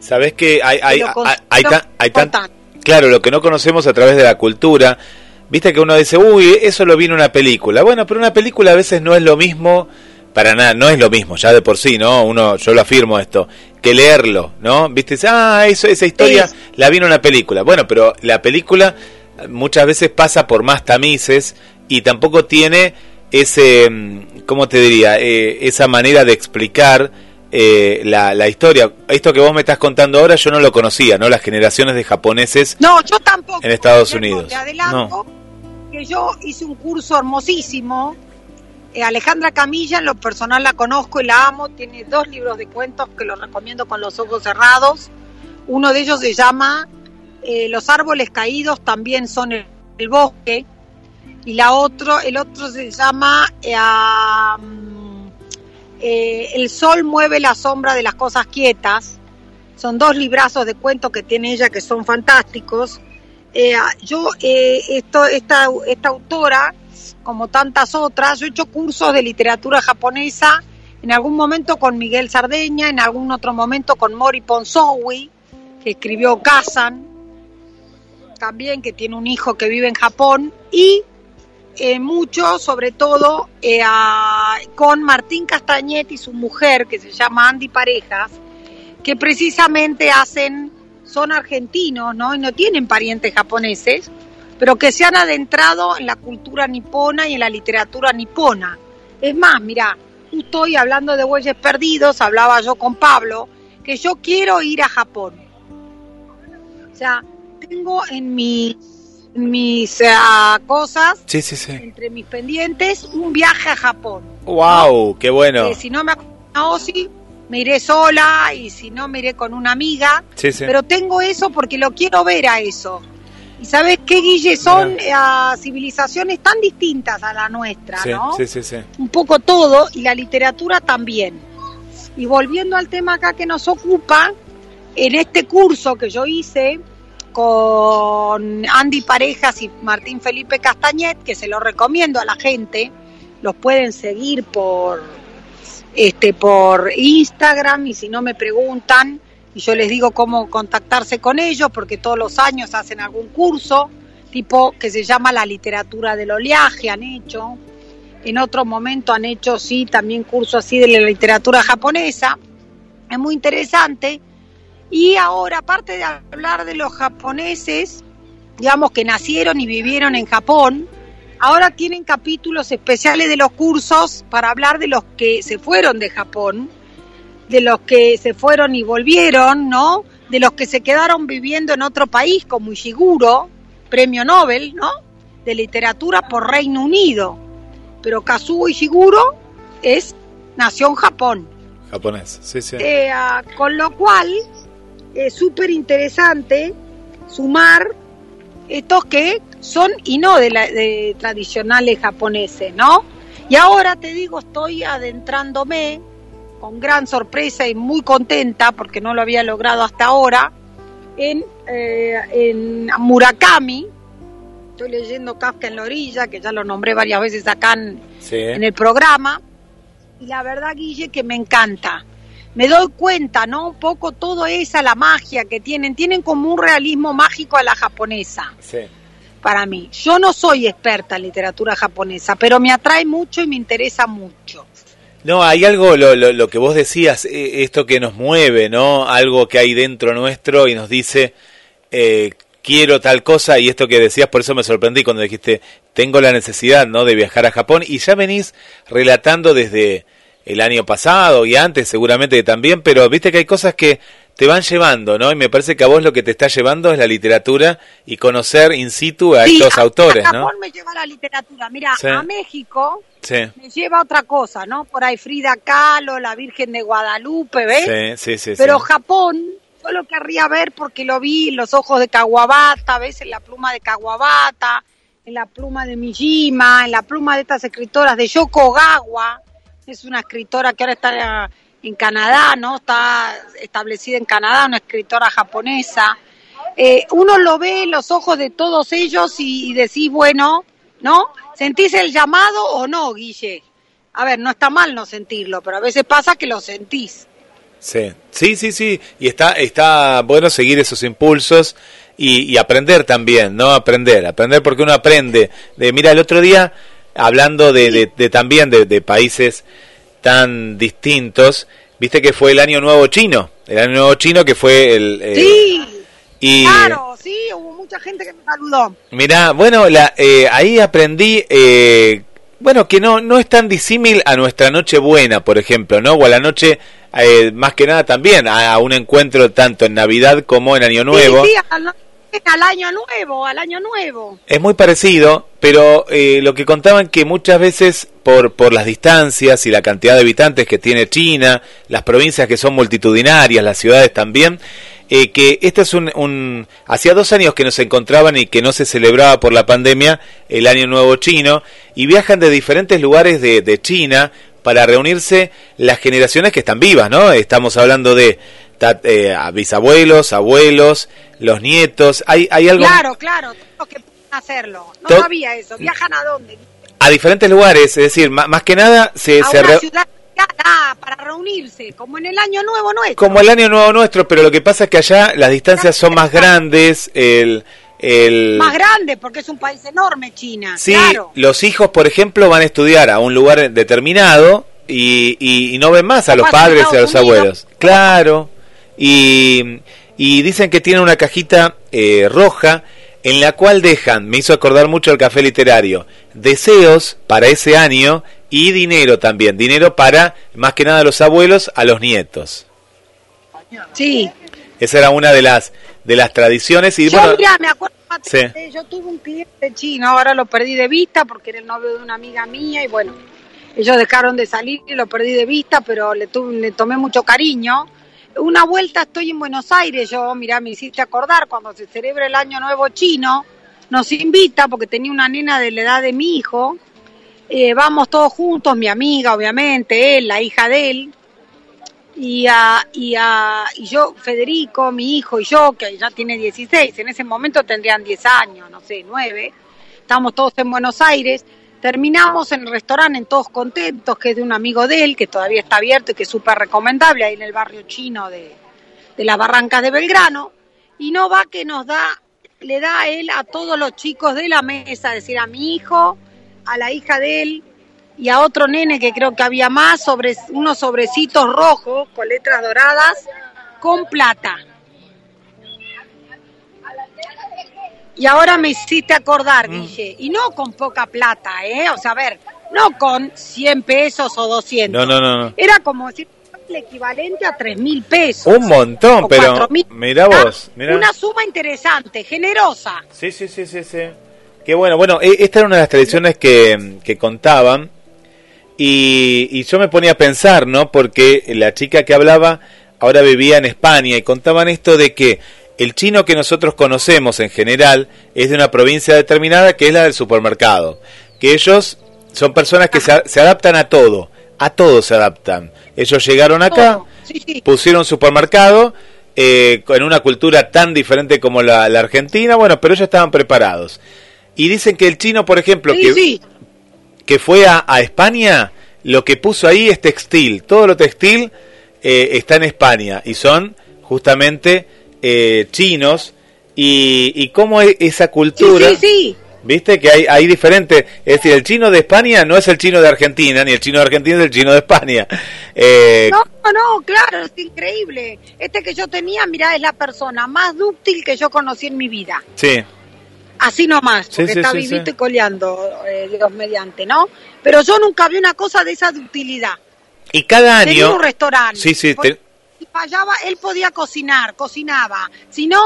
Sabes que hay, hay, hay, hay, tan- tan- claro, lo que no conocemos a través de la cultura. Viste que uno dice, uy, eso lo vi en una película. Bueno, pero una película a veces no es lo mismo, para nada, no es lo mismo, ya de por sí, ¿no? Uno, yo lo afirmo esto, que leerlo, ¿no? Viste, ah, eso, esa historia Sí. la vi en una película. Bueno, pero la película eh, muchas veces pasa por más tamices y tampoco tiene ese, mm, ¿cómo te diría? Eh, esa manera de explicar eh, la, la historia. Esto que vos me estás contando ahora yo no lo conocía, ¿no? Las generaciones de japoneses No, yo tampoco. en Estados Unidos. Te adelanto que yo hice un curso hermosísimo. Eh, Alejandra Camilla, en lo personal la conozco y la amo. Tiene dos libros de cuentos que los recomiendo con los ojos cerrados. Uno de ellos se llama eh, Los árboles caídos también son el, bosque. Y la otro, el otro se llama eh, mm, El sol mueve la sombra de las cosas quietas. Son dos librazos de cuentos que tiene ella que son fantásticos. Yo, esto, esta, esta autora, como tantas otras, yo he hecho cursos de literatura japonesa, en algún momento con Miguel Sardeña, en algún otro momento con Mori Ponsowi, que escribió Kazan, también que tiene un hijo que vive en Japón, y eh, mucho, sobre todo, eh, con Martín Castañet y su mujer, que se llama Andy Parejas, que precisamente hacen, son argentinos, ¿no? Y no tienen parientes japoneses, pero que se han adentrado en la cultura nipona y en la literatura nipona. Es más, mira, justo hoy hablando de bueyes perdidos, hablaba yo con Pablo, que yo quiero ir a Japón. O sea, tengo en mi- en mis ah, cosas, Sí, sí, sí. entre mis pendientes, un viaje a Japón. ¡Wow! ¡Qué bueno! Eh, si no me acompaña Ozzy, me iré sola y si no me iré con una amiga. Pero tengo eso porque lo quiero ver a eso. Y sabes qué, Guille, son eh, civilizaciones tan distintas a la nuestra, sí, ¿no? sí, sí, sí. Un poco todo y la literatura también. Y volviendo al tema acá que nos ocupa, en este curso que yo hice con Andy Parejas y Martín Felipe Castañet, que se lo recomiendo a la gente, los pueden seguir por este por Instagram y si no me preguntan y yo les digo cómo contactarse con ellos porque todos los años hacen algún curso tipo que se llama la literatura del oleaje han hecho. En otro momento han hecho sí también curso así de la literatura japonesa. Es muy interesante. Y ahora aparte de hablar de los japoneses digamos que nacieron y vivieron en Japón Ahora tienen capítulos especiales de los cursos para hablar de los que se fueron de Japón, de los que se fueron y volvieron, ¿no? De los que se quedaron viviendo en otro país, como Ishiguro, premio Nobel, ¿no? De literatura por Reino Unido. Pero Kazuo Ishiguro es, nació en Japón. Japonés, sí, sí. Eh, ah, con lo cual es súper interesante sumar estos que son y no de, la, de tradicionales japoneses, ¿no? Y ahora te digo, estoy adentrándome con gran sorpresa y muy contenta porque no lo había logrado hasta ahora en, eh, en Murakami. Estoy leyendo Kafka en la orilla, que ya lo nombré varias veces acá en, sí. en el programa. Y la verdad, Guille, que me encanta. Me doy cuenta, ¿no? Un poco todo esa, la magia que tienen. Tienen como un realismo mágico a la japonesa, sí. para mí. Yo no soy experta en literatura japonesa, pero me atrae mucho y me interesa mucho. No, hay algo, lo, lo, lo que vos decías, eh, esto que nos mueve, ¿no? Algo que hay dentro nuestro y nos dice, eh, quiero tal cosa, y esto que decías, por eso me sorprendí cuando dijiste, tengo la necesidad, ¿no? De viajar a Japón, y ya venís relatando desde el año pasado y antes seguramente también, pero viste que hay cosas que te van llevando, ¿no? Y me parece que a vos lo que te está llevando es la literatura y conocer in situ a Sí, estos a- autores, a ¿no? Japón me lleva la literatura. Mira, Sí. a México Sí, me lleva otra cosa, ¿no? Por ahí Frida Kahlo, la Virgen de Guadalupe, ¿ves? sí, sí, sí. Pero sí. Japón, yo lo querría ver porque lo vi en los ojos de Kawabata, ves en la pluma de Kawabata, en la pluma de Mishima, en la pluma de estas escritoras de Yoko Ogawa, es una escritora que ahora está en Canadá, ¿no? Está establecida en Canadá, una escritora japonesa. Eh, uno lo ve en los ojos de todos ellos y, y decís, bueno, ¿no? ¿Sentís el llamado o no, Guille? A ver, no está mal no sentirlo, pero a veces pasa que lo sentís. Sí, sí, sí, sí. Y está, está bueno seguir esos impulsos y, y aprender también, ¿no? Aprender, aprender porque uno aprende. De, mira, el otro día, hablando de, de, de también de, de países tan distintos, viste que fue el Año Nuevo Chino. El Año Nuevo Chino que fue el... eh, Sí, y, claro, sí, hubo mucha gente que me saludó. Mira, bueno, la, eh, ahí aprendí eh, bueno, que no, no es tan disímil a nuestra noche buena, por ejemplo, ¿no? O a la noche, eh, más que nada también, a, a un encuentro tanto en Navidad como en Año Nuevo. Sí, sí, al, al año nuevo, al año nuevo. Es muy parecido, pero eh, lo que contaban que muchas veces por, por las distancias y la cantidad de habitantes que tiene China, las provincias que son multitudinarias, las ciudades también, eh, que este es un, un... Hacía dos años que no se encontraban y que no se celebraba por la pandemia el Año Nuevo Chino, y viajan de diferentes lugares de, de China para reunirse las generaciones que están vivas, ¿no? Estamos hablando de eh, bisabuelos, abuelos, los nietos. Hay, hay algo Claro, claro, tengo que hacerlo. No sabía eso. ¿Viajan a dónde? a diferentes lugares, es decir, ma- más, que nada se, A se una re- ciudad ah, para reunirse, como en el año nuevo nuestro. como el año nuevo nuestro, pero lo que pasa es que allá las distancias son más grandes, el, el Más grande, porque es un país enorme, China. sí, claro. los hijos, por ejemplo, van a estudiar a un lugar determinado y, y- y no ven más a los padres y a los abuelos. Claro. Y, y dicen que tienen una cajita eh, roja en la cual dejan, me hizo acordar mucho el café literario, deseos para ese año y dinero también, dinero para más que nada a los abuelos, a los nietos. Sí. Esa era una de las de las tradiciones y yo, bueno, mirá, me acuerdo, Sí. eh, yo tuve un cliente chino, ahora lo perdí de vista porque era el novio de una amiga mía y bueno, ellos dejaron de salir y lo perdí de vista, pero le, tuve, le tomé mucho cariño. Una vuelta estoy en Buenos Aires, yo, mirá, me hiciste acordar, cuando se celebra el Año Nuevo Chino, nos invita, porque tenía una nena de la edad de mi hijo, eh, vamos todos juntos, mi amiga, obviamente, él, la hija de él, y, a, y, y yo, Federico, mi hijo y yo, que ya tiene 16, en ese momento tendrían 10 años, no sé, 9, estábamos todos en Buenos Aires, terminamos en el restaurante, en todos contentos, que es de un amigo de él, que todavía está abierto y que es súper recomendable, ahí en el barrio chino de, de las Barrancas de Belgrano, y no va que nos da, le da a él a todos los chicos de la mesa, es decir, a mi hijo, a la hija de él, y a otro nene que creo que había más, sobre, unos sobrecitos rojos con letras doradas con plata. Y ahora me hiciste acordar, Guille, y no con poca plata, ¿eh? O sea, a ver, no con 100 pesos o 200. no, no, no, no. Era como decir el equivalente a 3 mil pesos. Un montón, o pero 4.000. mira vos, mira. Una suma interesante, generosa. Sí, sí, sí, sí, sí. Qué bueno. Bueno, e- esta era una de las tradiciones que, que contaban y, y yo me ponía a pensar, ¿no? Porque la chica que hablaba ahora vivía en España y contaban esto de que el chino que nosotros conocemos en general es de una provincia determinada que es la del supermercado. Que ellos son personas que se, adaptan a todo, a todo se adaptan. Ellos llegaron acá, pusieron supermercado eh, en una cultura tan diferente como la, la argentina, bueno, pero ellos estaban preparados. Y dicen que el chino, por ejemplo, Sí, que, sí. que fue a, a España, lo que puso ahí es textil. Todo lo textil eh, está en España y son justamente eh, chinos. Y, y cómo es esa cultura... sí, sí. Viste que hay, hay diferentes, es decir, el chino de España no es el chino de Argentina, ni el chino de Argentina es el chino de España. Eh, No, no, claro, es increíble. Este que yo tenía, mirá, es la persona más dúctil que yo conocí en mi vida. Sí, Así nomás, porque sí, está sí, vivito y coleando, eh, Dios mediante, ¿no? Pero yo nunca vi una cosa de esa ductilidad. y cada Tenía año... un restaurante. Sí, sí, fallaba, él podía cocinar, cocinaba. Si no,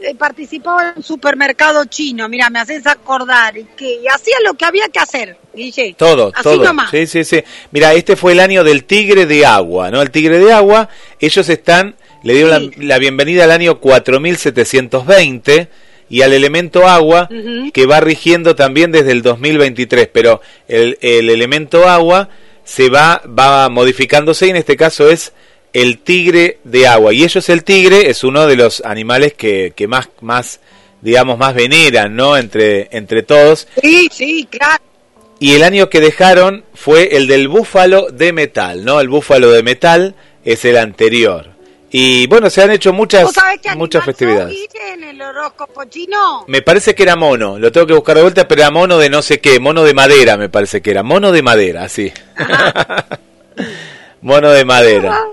eh, participaba en un supermercado chino. Mira, me haces acordar. Y, que, y hacía lo que había que hacer, Guille. Todo, Así todo. nomás. Sí, sí, sí. Mira, este fue el año del tigre de agua, ¿no? El tigre de agua, ellos están, le dieron Sí. la, la bienvenida al año 4720 y al elemento agua que va rigiendo también desde el 2023, pero el, el elemento agua se va, va modificándose y en este caso es el tigre de agua. Y ellos el tigre es uno de los animales que, que más, más, digamos, más veneran, ¿no? Entre, entre todos. Sí, sí, claro. Y el año que dejaron fue el del búfalo de metal, ¿no? El búfalo de metal es el anterior. Y bueno, se han hecho muchas, ¿Vos sabés qué muchas festividades. en el horóscopo chino? Me parece que era mono, lo tengo que buscar de vuelta, pero era mono de no sé qué, mono de madera me parece que era, mono de madera, sí. mono de madera.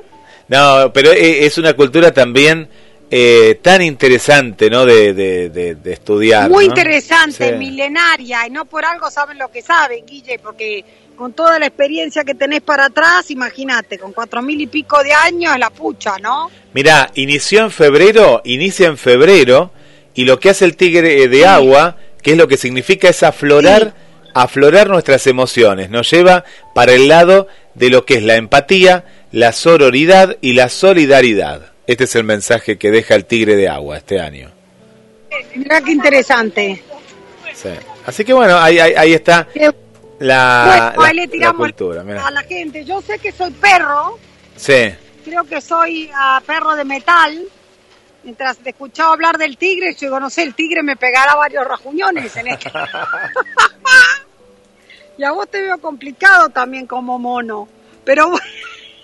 No, pero e- es una cultura también eh, tan interesante, ¿no? De, de, de, de estudiar. Muy ¿no? interesante, Sí. milenaria, y no por algo saben lo que saben, Guille, porque con toda la experiencia que tenés para atrás, imagínate, con cuatro mil y pico de años, la pucha, ¿no? Mirá, inició en febrero, inicia en febrero, y lo que hace el tigre de agua, que es lo que significa es aflorar, aflorar nuestras emociones, nos lleva para el lado de lo que es la empatía, la sororidad y la solidaridad. Este es el mensaje que deja el tigre de agua este año. Mirá qué interesante. Sí. Así que bueno, ahí, ahí, ahí está la, bueno, la- tiramos cultura. a la gente. Yo sé que soy perro, Sí, creo que soy ah, perro de metal. Mientras te escuchaba hablar del tigre, yo digo, no sé, el tigre me pegará varios rajuñones en este. y a vos te veo complicado también como mono. Pero bueno,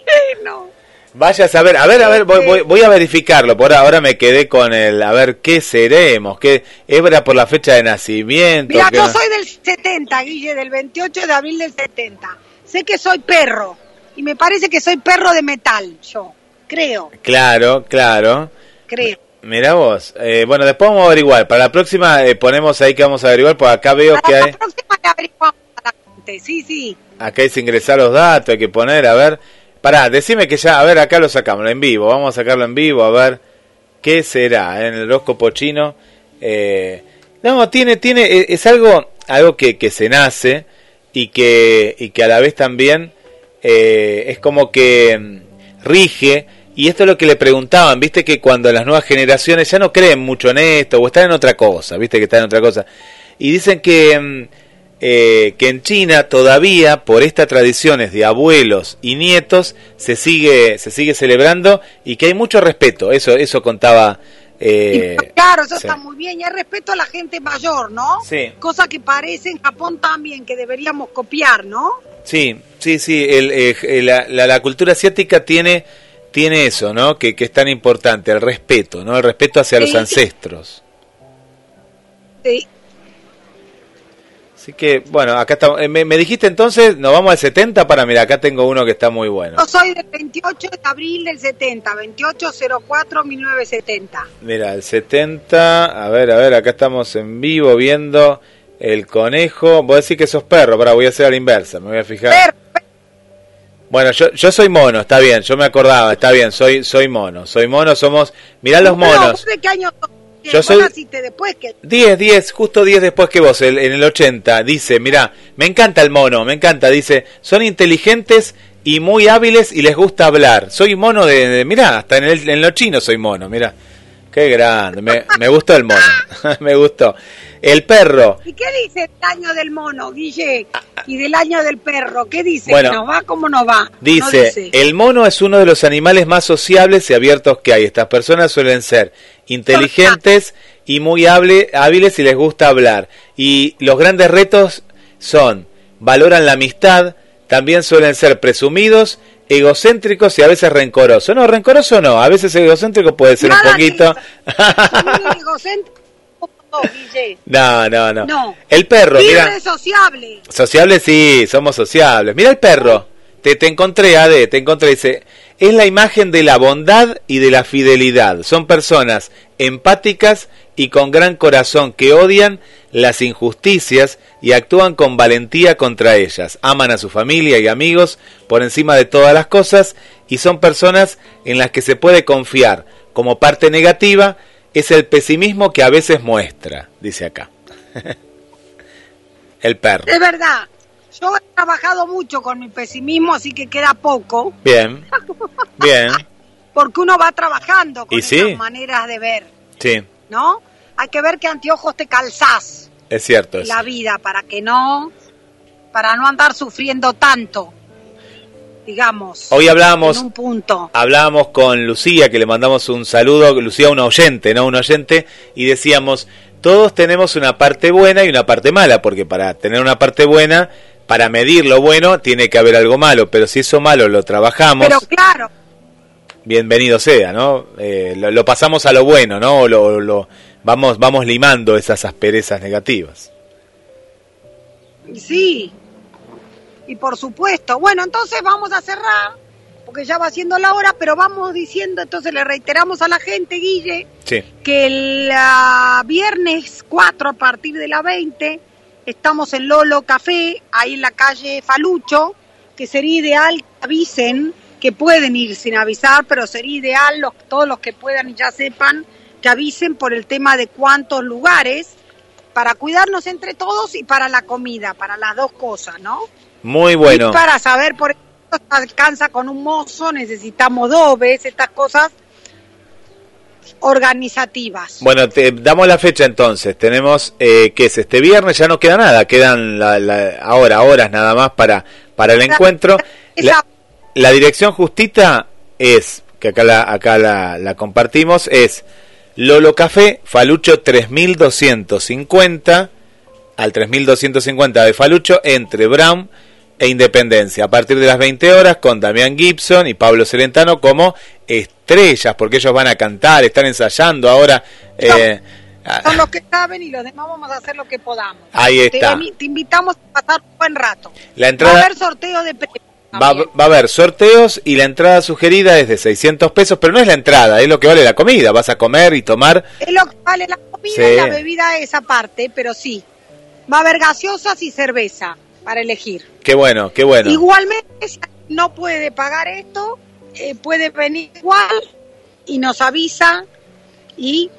Vaya a saber, a ver, a ver, voy, voy, voy a verificarlo. Por ahora me quedé con el, a ver, ¿qué seremos? ¿Qué hebra por la fecha de nacimiento? mira, ¿Qué yo no? soy del 70, Guille, del 28 de abril del 70. Sé que soy perro. Y me parece que soy perro de metal, yo. Creo, Claro, claro. creo. Mira vos. Eh, bueno, después vamos a averiguar. Para la próxima eh, ponemos ahí que vamos a averiguar, porque acá veo que Para hay, la próxima le averiguamos a la gente. Sí, sí. acá hay que ingresar los datos, hay que poner, a ver. Pará, decime que ya, a ver, acá lo sacamos en vivo. Vamos a sacarlo en vivo, a ver qué será eh, en el horóscopo chino. Eh, no, tiene, tiene, eh, es algo, algo que, que se nace y que, y que a la vez también eh, es como que mm, rige. Y esto es lo que le preguntaban, viste que cuando las nuevas generaciones ya no creen mucho en esto o están en otra cosa, viste que están en otra cosa. Y dicen que, mm, eh, que en China todavía por estas tradiciones de abuelos y nietos se sigue, se sigue celebrando y que hay mucho respeto. Eso, eso contaba. eh, Y, claro, eso sí. está muy bien. Y hay respeto a la gente mayor, ¿no? Sí. Cosa que parece en Japón también, que deberíamos copiar, ¿no? Sí, sí, sí. el, eh, eh, la, la- la cultura asiática tiene, tiene eso, ¿no? Que, que es tan importante, el respeto, ¿no? El respeto hacia los ancestros. Sí. Así que, bueno, acá estamos. Eh, me, me dijiste entonces, nos vamos al 70 para, mira, acá tengo uno que está muy bueno. Yo soy del 28 de abril del 70, 2804-1970. Mira, el 70, a ver, a ver, acá estamos en vivo viendo el conejo. Voy a decir que sos perro, para voy a hacer a la inversa, me voy a fijar. Per- Bueno, yo, yo soy mono, está bien, yo me acordaba, está bien, soy soy mono, soy mono, somos, mirá los monos, ¿vos ¿De qué año sos? Yo Vos soy- naciste después que... 10, 10, justo 10 después que vos, el- en el 80, dice, mirá, me encanta el mono, me encanta, dice, son inteligentes y muy hábiles y les gusta hablar. Soy mono de, de- mirá, hasta en, el, en lo chino soy mono, mirá. Qué grande, me, me gustó el mono, me gustó. El perro, ¿Y qué dice el año del mono, Guille? Y del año del perro, ¿qué dice? Bueno, ¿Nos va como no va? No Dice, el mono es uno de los animales más sociables y abiertos que hay. Estas personas suelen ser inteligentes y muy hable- hábiles y les gusta hablar. Y los grandes retos son, valoran la amistad, también suelen ser presumidos, egocéntricos y a veces rencorosos. No, rencoroso no, a veces egocéntrico puede ser un poquito... No, no, no, no. El perro, mira... sociable. Sociables sí, somos sociables. Mira el perro. Te, te encontré, Ade, te encontré. Dice, es la imagen de la bondad y de la fidelidad. Son personas empáticas y con gran corazón que odian las injusticias y actúan con valentía contra ellas. Aman a su familia y amigos por encima de todas las cosas y son personas en las que se puede confiar. Como parte negativa es el pesimismo que a veces muestra, dice acá. el perro. Es verdad. Yo he trabajado mucho con mi pesimismo, así que queda poco, Bien, bien, porque uno va trabajando con Y sí. esas maneras de ver, sí, ¿no? Hay que ver qué anteojos te calzás es cierto. eso. la vida para que no, para no andar sufriendo tanto, digamos, Hoy en hablábamos, un punto. hablábamos con Lucía, que le mandamos un saludo, Lucía un oyente, ¿no? Un oyente, y decíamos, todos tenemos una parte buena y una parte mala, porque para tener una parte buena, para medir lo bueno, tiene que haber algo malo, pero si eso malo lo trabajamos, Pero claro, bienvenido sea, ¿no? Eh, lo, lo pasamos a lo bueno, ¿no? Lo, lo- vamos, vamos limando esas asperezas negativas. sí. Y por supuesto, bueno, entonces vamos a cerrar porque ya va siendo la hora, pero vamos diciendo, entonces le reiteramos a la gente, Guille, Sí. que el ah, viernes 4 a partir de la 20 estamos en Lolo Café, ahí en la calle Falucho, que sería ideal que avisen, que pueden ir sin avisar, pero sería ideal los, todos los que puedan y ya sepan que avisen por el tema de cuántos lugares para cuidarnos entre todos y para la comida, para las dos cosas, ¿no? Muy bueno. Y para saber por qué alcanza con un mozo, necesitamos dos veces estas cosas organizativas. Bueno, te damos la fecha entonces. Tenemos eh, que es este viernes, ya no queda nada, quedan la, la- ahora horas nada más para para el encuentro. Esa- la dirección justita es que acá la acá la, la compartimos es Lolo Café Falucho 3250 al 3250 de Falucho entre Brown e Independencia a partir de las 20 horas con Damián Gibson y Pablo Celentano como estrellas porque ellos van a cantar, están ensayando ahora. eh, son los que saben y los demás vamos a hacer lo que podamos. Ahí está. te invitamos a pasar un buen rato. La Va a entrada haber sorteo de premios. Va, va a haber sorteos y la entrada sugerida es de 600 pesos, pero no es la entrada, es lo que vale la comida. Vas a comer y tomar. Es lo que vale la comida Sí. y la bebida esa parte, pero sí. Va a haber gaseosas y cerveza para elegir. Qué bueno, qué bueno. Igualmente, si no puede pagar esto, eh, puede venir igual y nos avisa y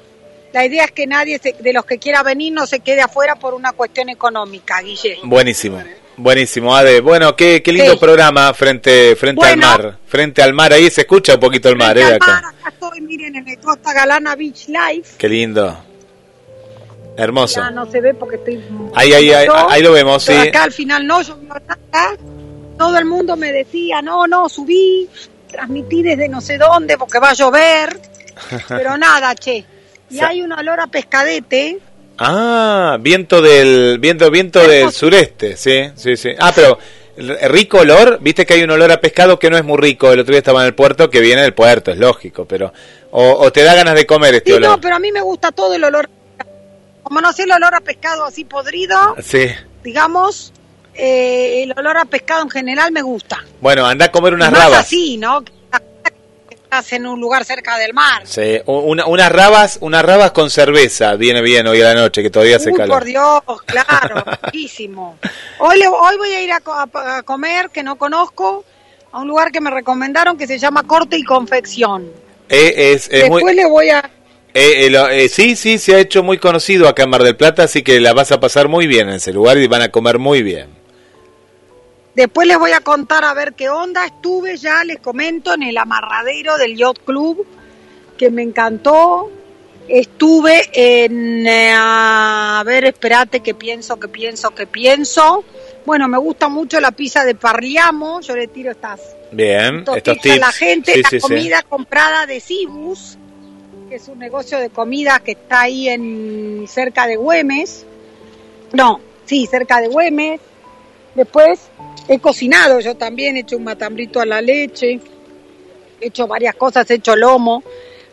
la idea es que nadie se- de los que quiera venir no se quede afuera por una cuestión económica, Guille. Buenísimo. Buenísimo, Ade. Bueno, qué, qué lindo Sí. programa frente frente Bueno. al mar. Frente al mar, ahí se escucha un poquito el mar, ¿eh? acá. mar, acá estoy, miren, en el Costa Galana Beach Life. Qué lindo. Hermoso. Ya no se ve porque estoy... Ahí, ahí, ahí, ahí lo vemos, sí. Acá al final no llovió nada. Todo el mundo me decía, no, no, subí, transmití desde no sé dónde porque va a llover. Pero nada, che. Y hay un olor a pescadete. Ah, viento del viento viento del sureste, sí, sí, sí. Ah, pero rico olor, viste que hay un olor a pescado que no es muy rico. El otro día estaba en el puerto, que viene del puerto, es lógico, pero o, o te da ganas de comer este Sí, olor. no, pero a mí me gusta todo el olor. Como no sé el olor a pescado así podrido, Sí. digamos, eh, el olor a pescado en general me gusta. Bueno, anda a comer unas más rabas. así, ¿no? En un lugar cerca del mar. Sí, una- unas rabas, unas rabas con cerveza, viene bien hoy a la noche, que todavía Uy, calor. por Dios, claro, riquísimo. Hoy, le- hoy voy a ir a, co- a- a comer, que no conozco, a un lugar que me recomendaron que se llama Corte y Confección. Eh, es, es muy, Después le voy a... eh, eh, lo- eh, sí, sí, se ha hecho muy conocido acá en Mar del Plata, así que la vas a pasar muy bien en ese lugar y van a comer muy bien. Después les voy a contar a ver qué onda. Estuve ya, les comento, en el amarradero del Yacht Club, que me encantó. Estuve en... eh, a ver, espérate, que pienso, que pienso, que pienso. Bueno, me gusta mucho la pizza de Parliamo. Yo le tiro estas Bien, estos tips. a la gente. Sí, la sí, sí. comida comprada de Cibus, que es un negocio de comida que está ahí en cerca de Güemes. No, sí, cerca de Güemes. Después he cocinado yo también, he hecho un matambrito a la leche, he hecho varias cosas, he hecho lomo.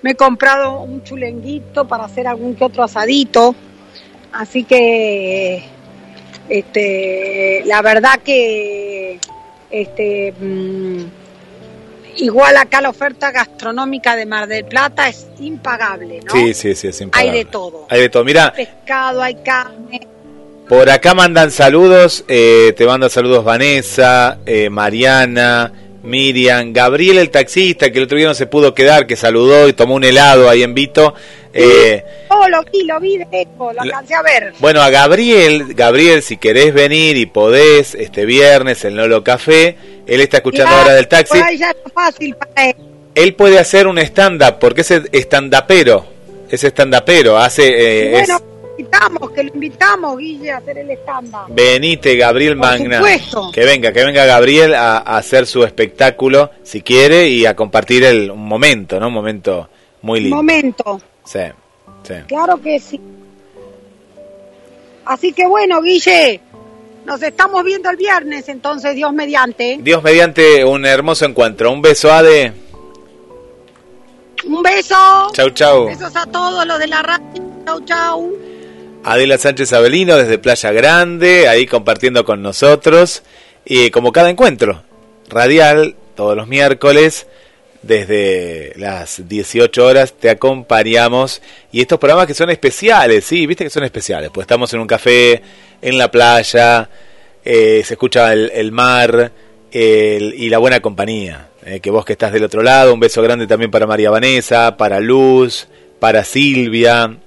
Me he comprado un chulenguito para hacer algún que otro asadito. Así que, este, la verdad que, este, mm, igual acá la oferta gastronómica de Mar del Plata es impagable, ¿no? Sí, sí, sí, es impagable. Hay de todo. Hay de todo. Mira, Pescado, hay carne. Por acá mandan saludos, eh, te mandan saludos Vanessa, eh, Mariana, Miriam, Gabriel el taxista, que el otro día no se pudo quedar, que saludó y tomó un helado ahí en Vito. Eh, Oh, lo vi, lo vi de lo alcancé a ver. Bueno, a Gabriel, Gabriel, si querés venir y podés, este viernes en Lolo Café, él está escuchando Ya, ahora del taxi, Por ahí ya es fácil para él. él puede hacer un stand-up, porque es stand-upero, es stand-upero, hace... eh, bueno, es- invitamos, que lo invitamos, Guille, a hacer el estándar. venite, Gabriel Por Magna. supuesto. Que venga, que venga Gabriel a, a hacer su espectáculo, si quiere, y a compartir el, un momento, ¿no? Un momento muy Un lindo. momento, Sí, sí. claro que sí. Así que bueno, Guille, nos estamos viendo el viernes, entonces Dios mediante. Dios mediante un hermoso encuentro. Un beso, Ade. Un beso. Chau, chau. Besos a todos los de la radio. Chau, chau. Adela Sánchez Avelino desde Playa Grande, ahí compartiendo con nosotros. Y como cada encuentro radial, todos los miércoles desde las 18 horas te acompañamos y estos programas que son especiales, sí, viste que son especiales, pues estamos en un café, en la playa, eh, se escucha el, mar y la buena compañía, eh, que vos que estás del otro lado, un beso grande también para María Vanessa, para Luz, para Silvia,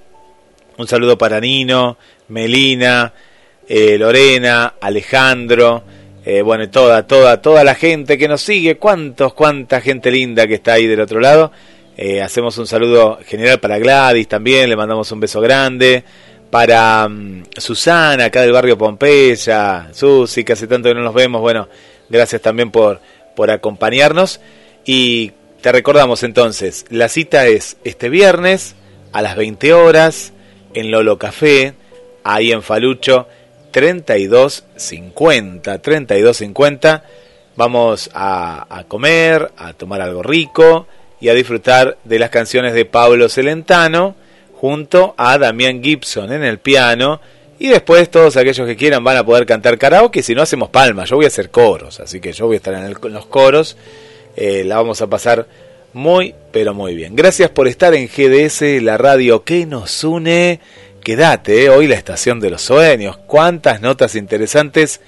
un saludo para Nino, Melina, eh, Lorena, Alejandro, eh, bueno, toda, toda, toda la gente que nos sigue, cuántos, cuánta gente linda que está ahí del otro lado. Eh, hacemos un saludo general para Gladys también, le mandamos un beso grande. Para mm, Susana, acá del barrio Pompeya, Susi, que hace tanto que no nos vemos, bueno, gracias también por, por acompañarnos. Y te recordamos entonces, la cita es este viernes a las 20 horas en Lolo Café, ahí en Falucho 3250, 3250. Vamos a, comer, a tomar algo rico y a disfrutar de las canciones de Pablo Celentano junto a Damián Gibson en el piano. Y después todos aquellos que quieran van a poder cantar karaoke. Si no hacemos palmas, yo voy a hacer coros, así que yo voy a estar en, los coros. Eh, la vamos a pasar muy, pero muy bien. Gracias por estar en GDS, la radio que nos une. Quédate, eh, hoy la estación de los sueños, cuántas notas interesantes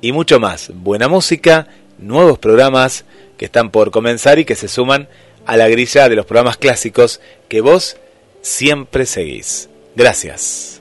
y mucho más. Buena música, nuevos programas que están por comenzar y que se suman a la grilla de los programas clásicos que vos siempre seguís. Gracias.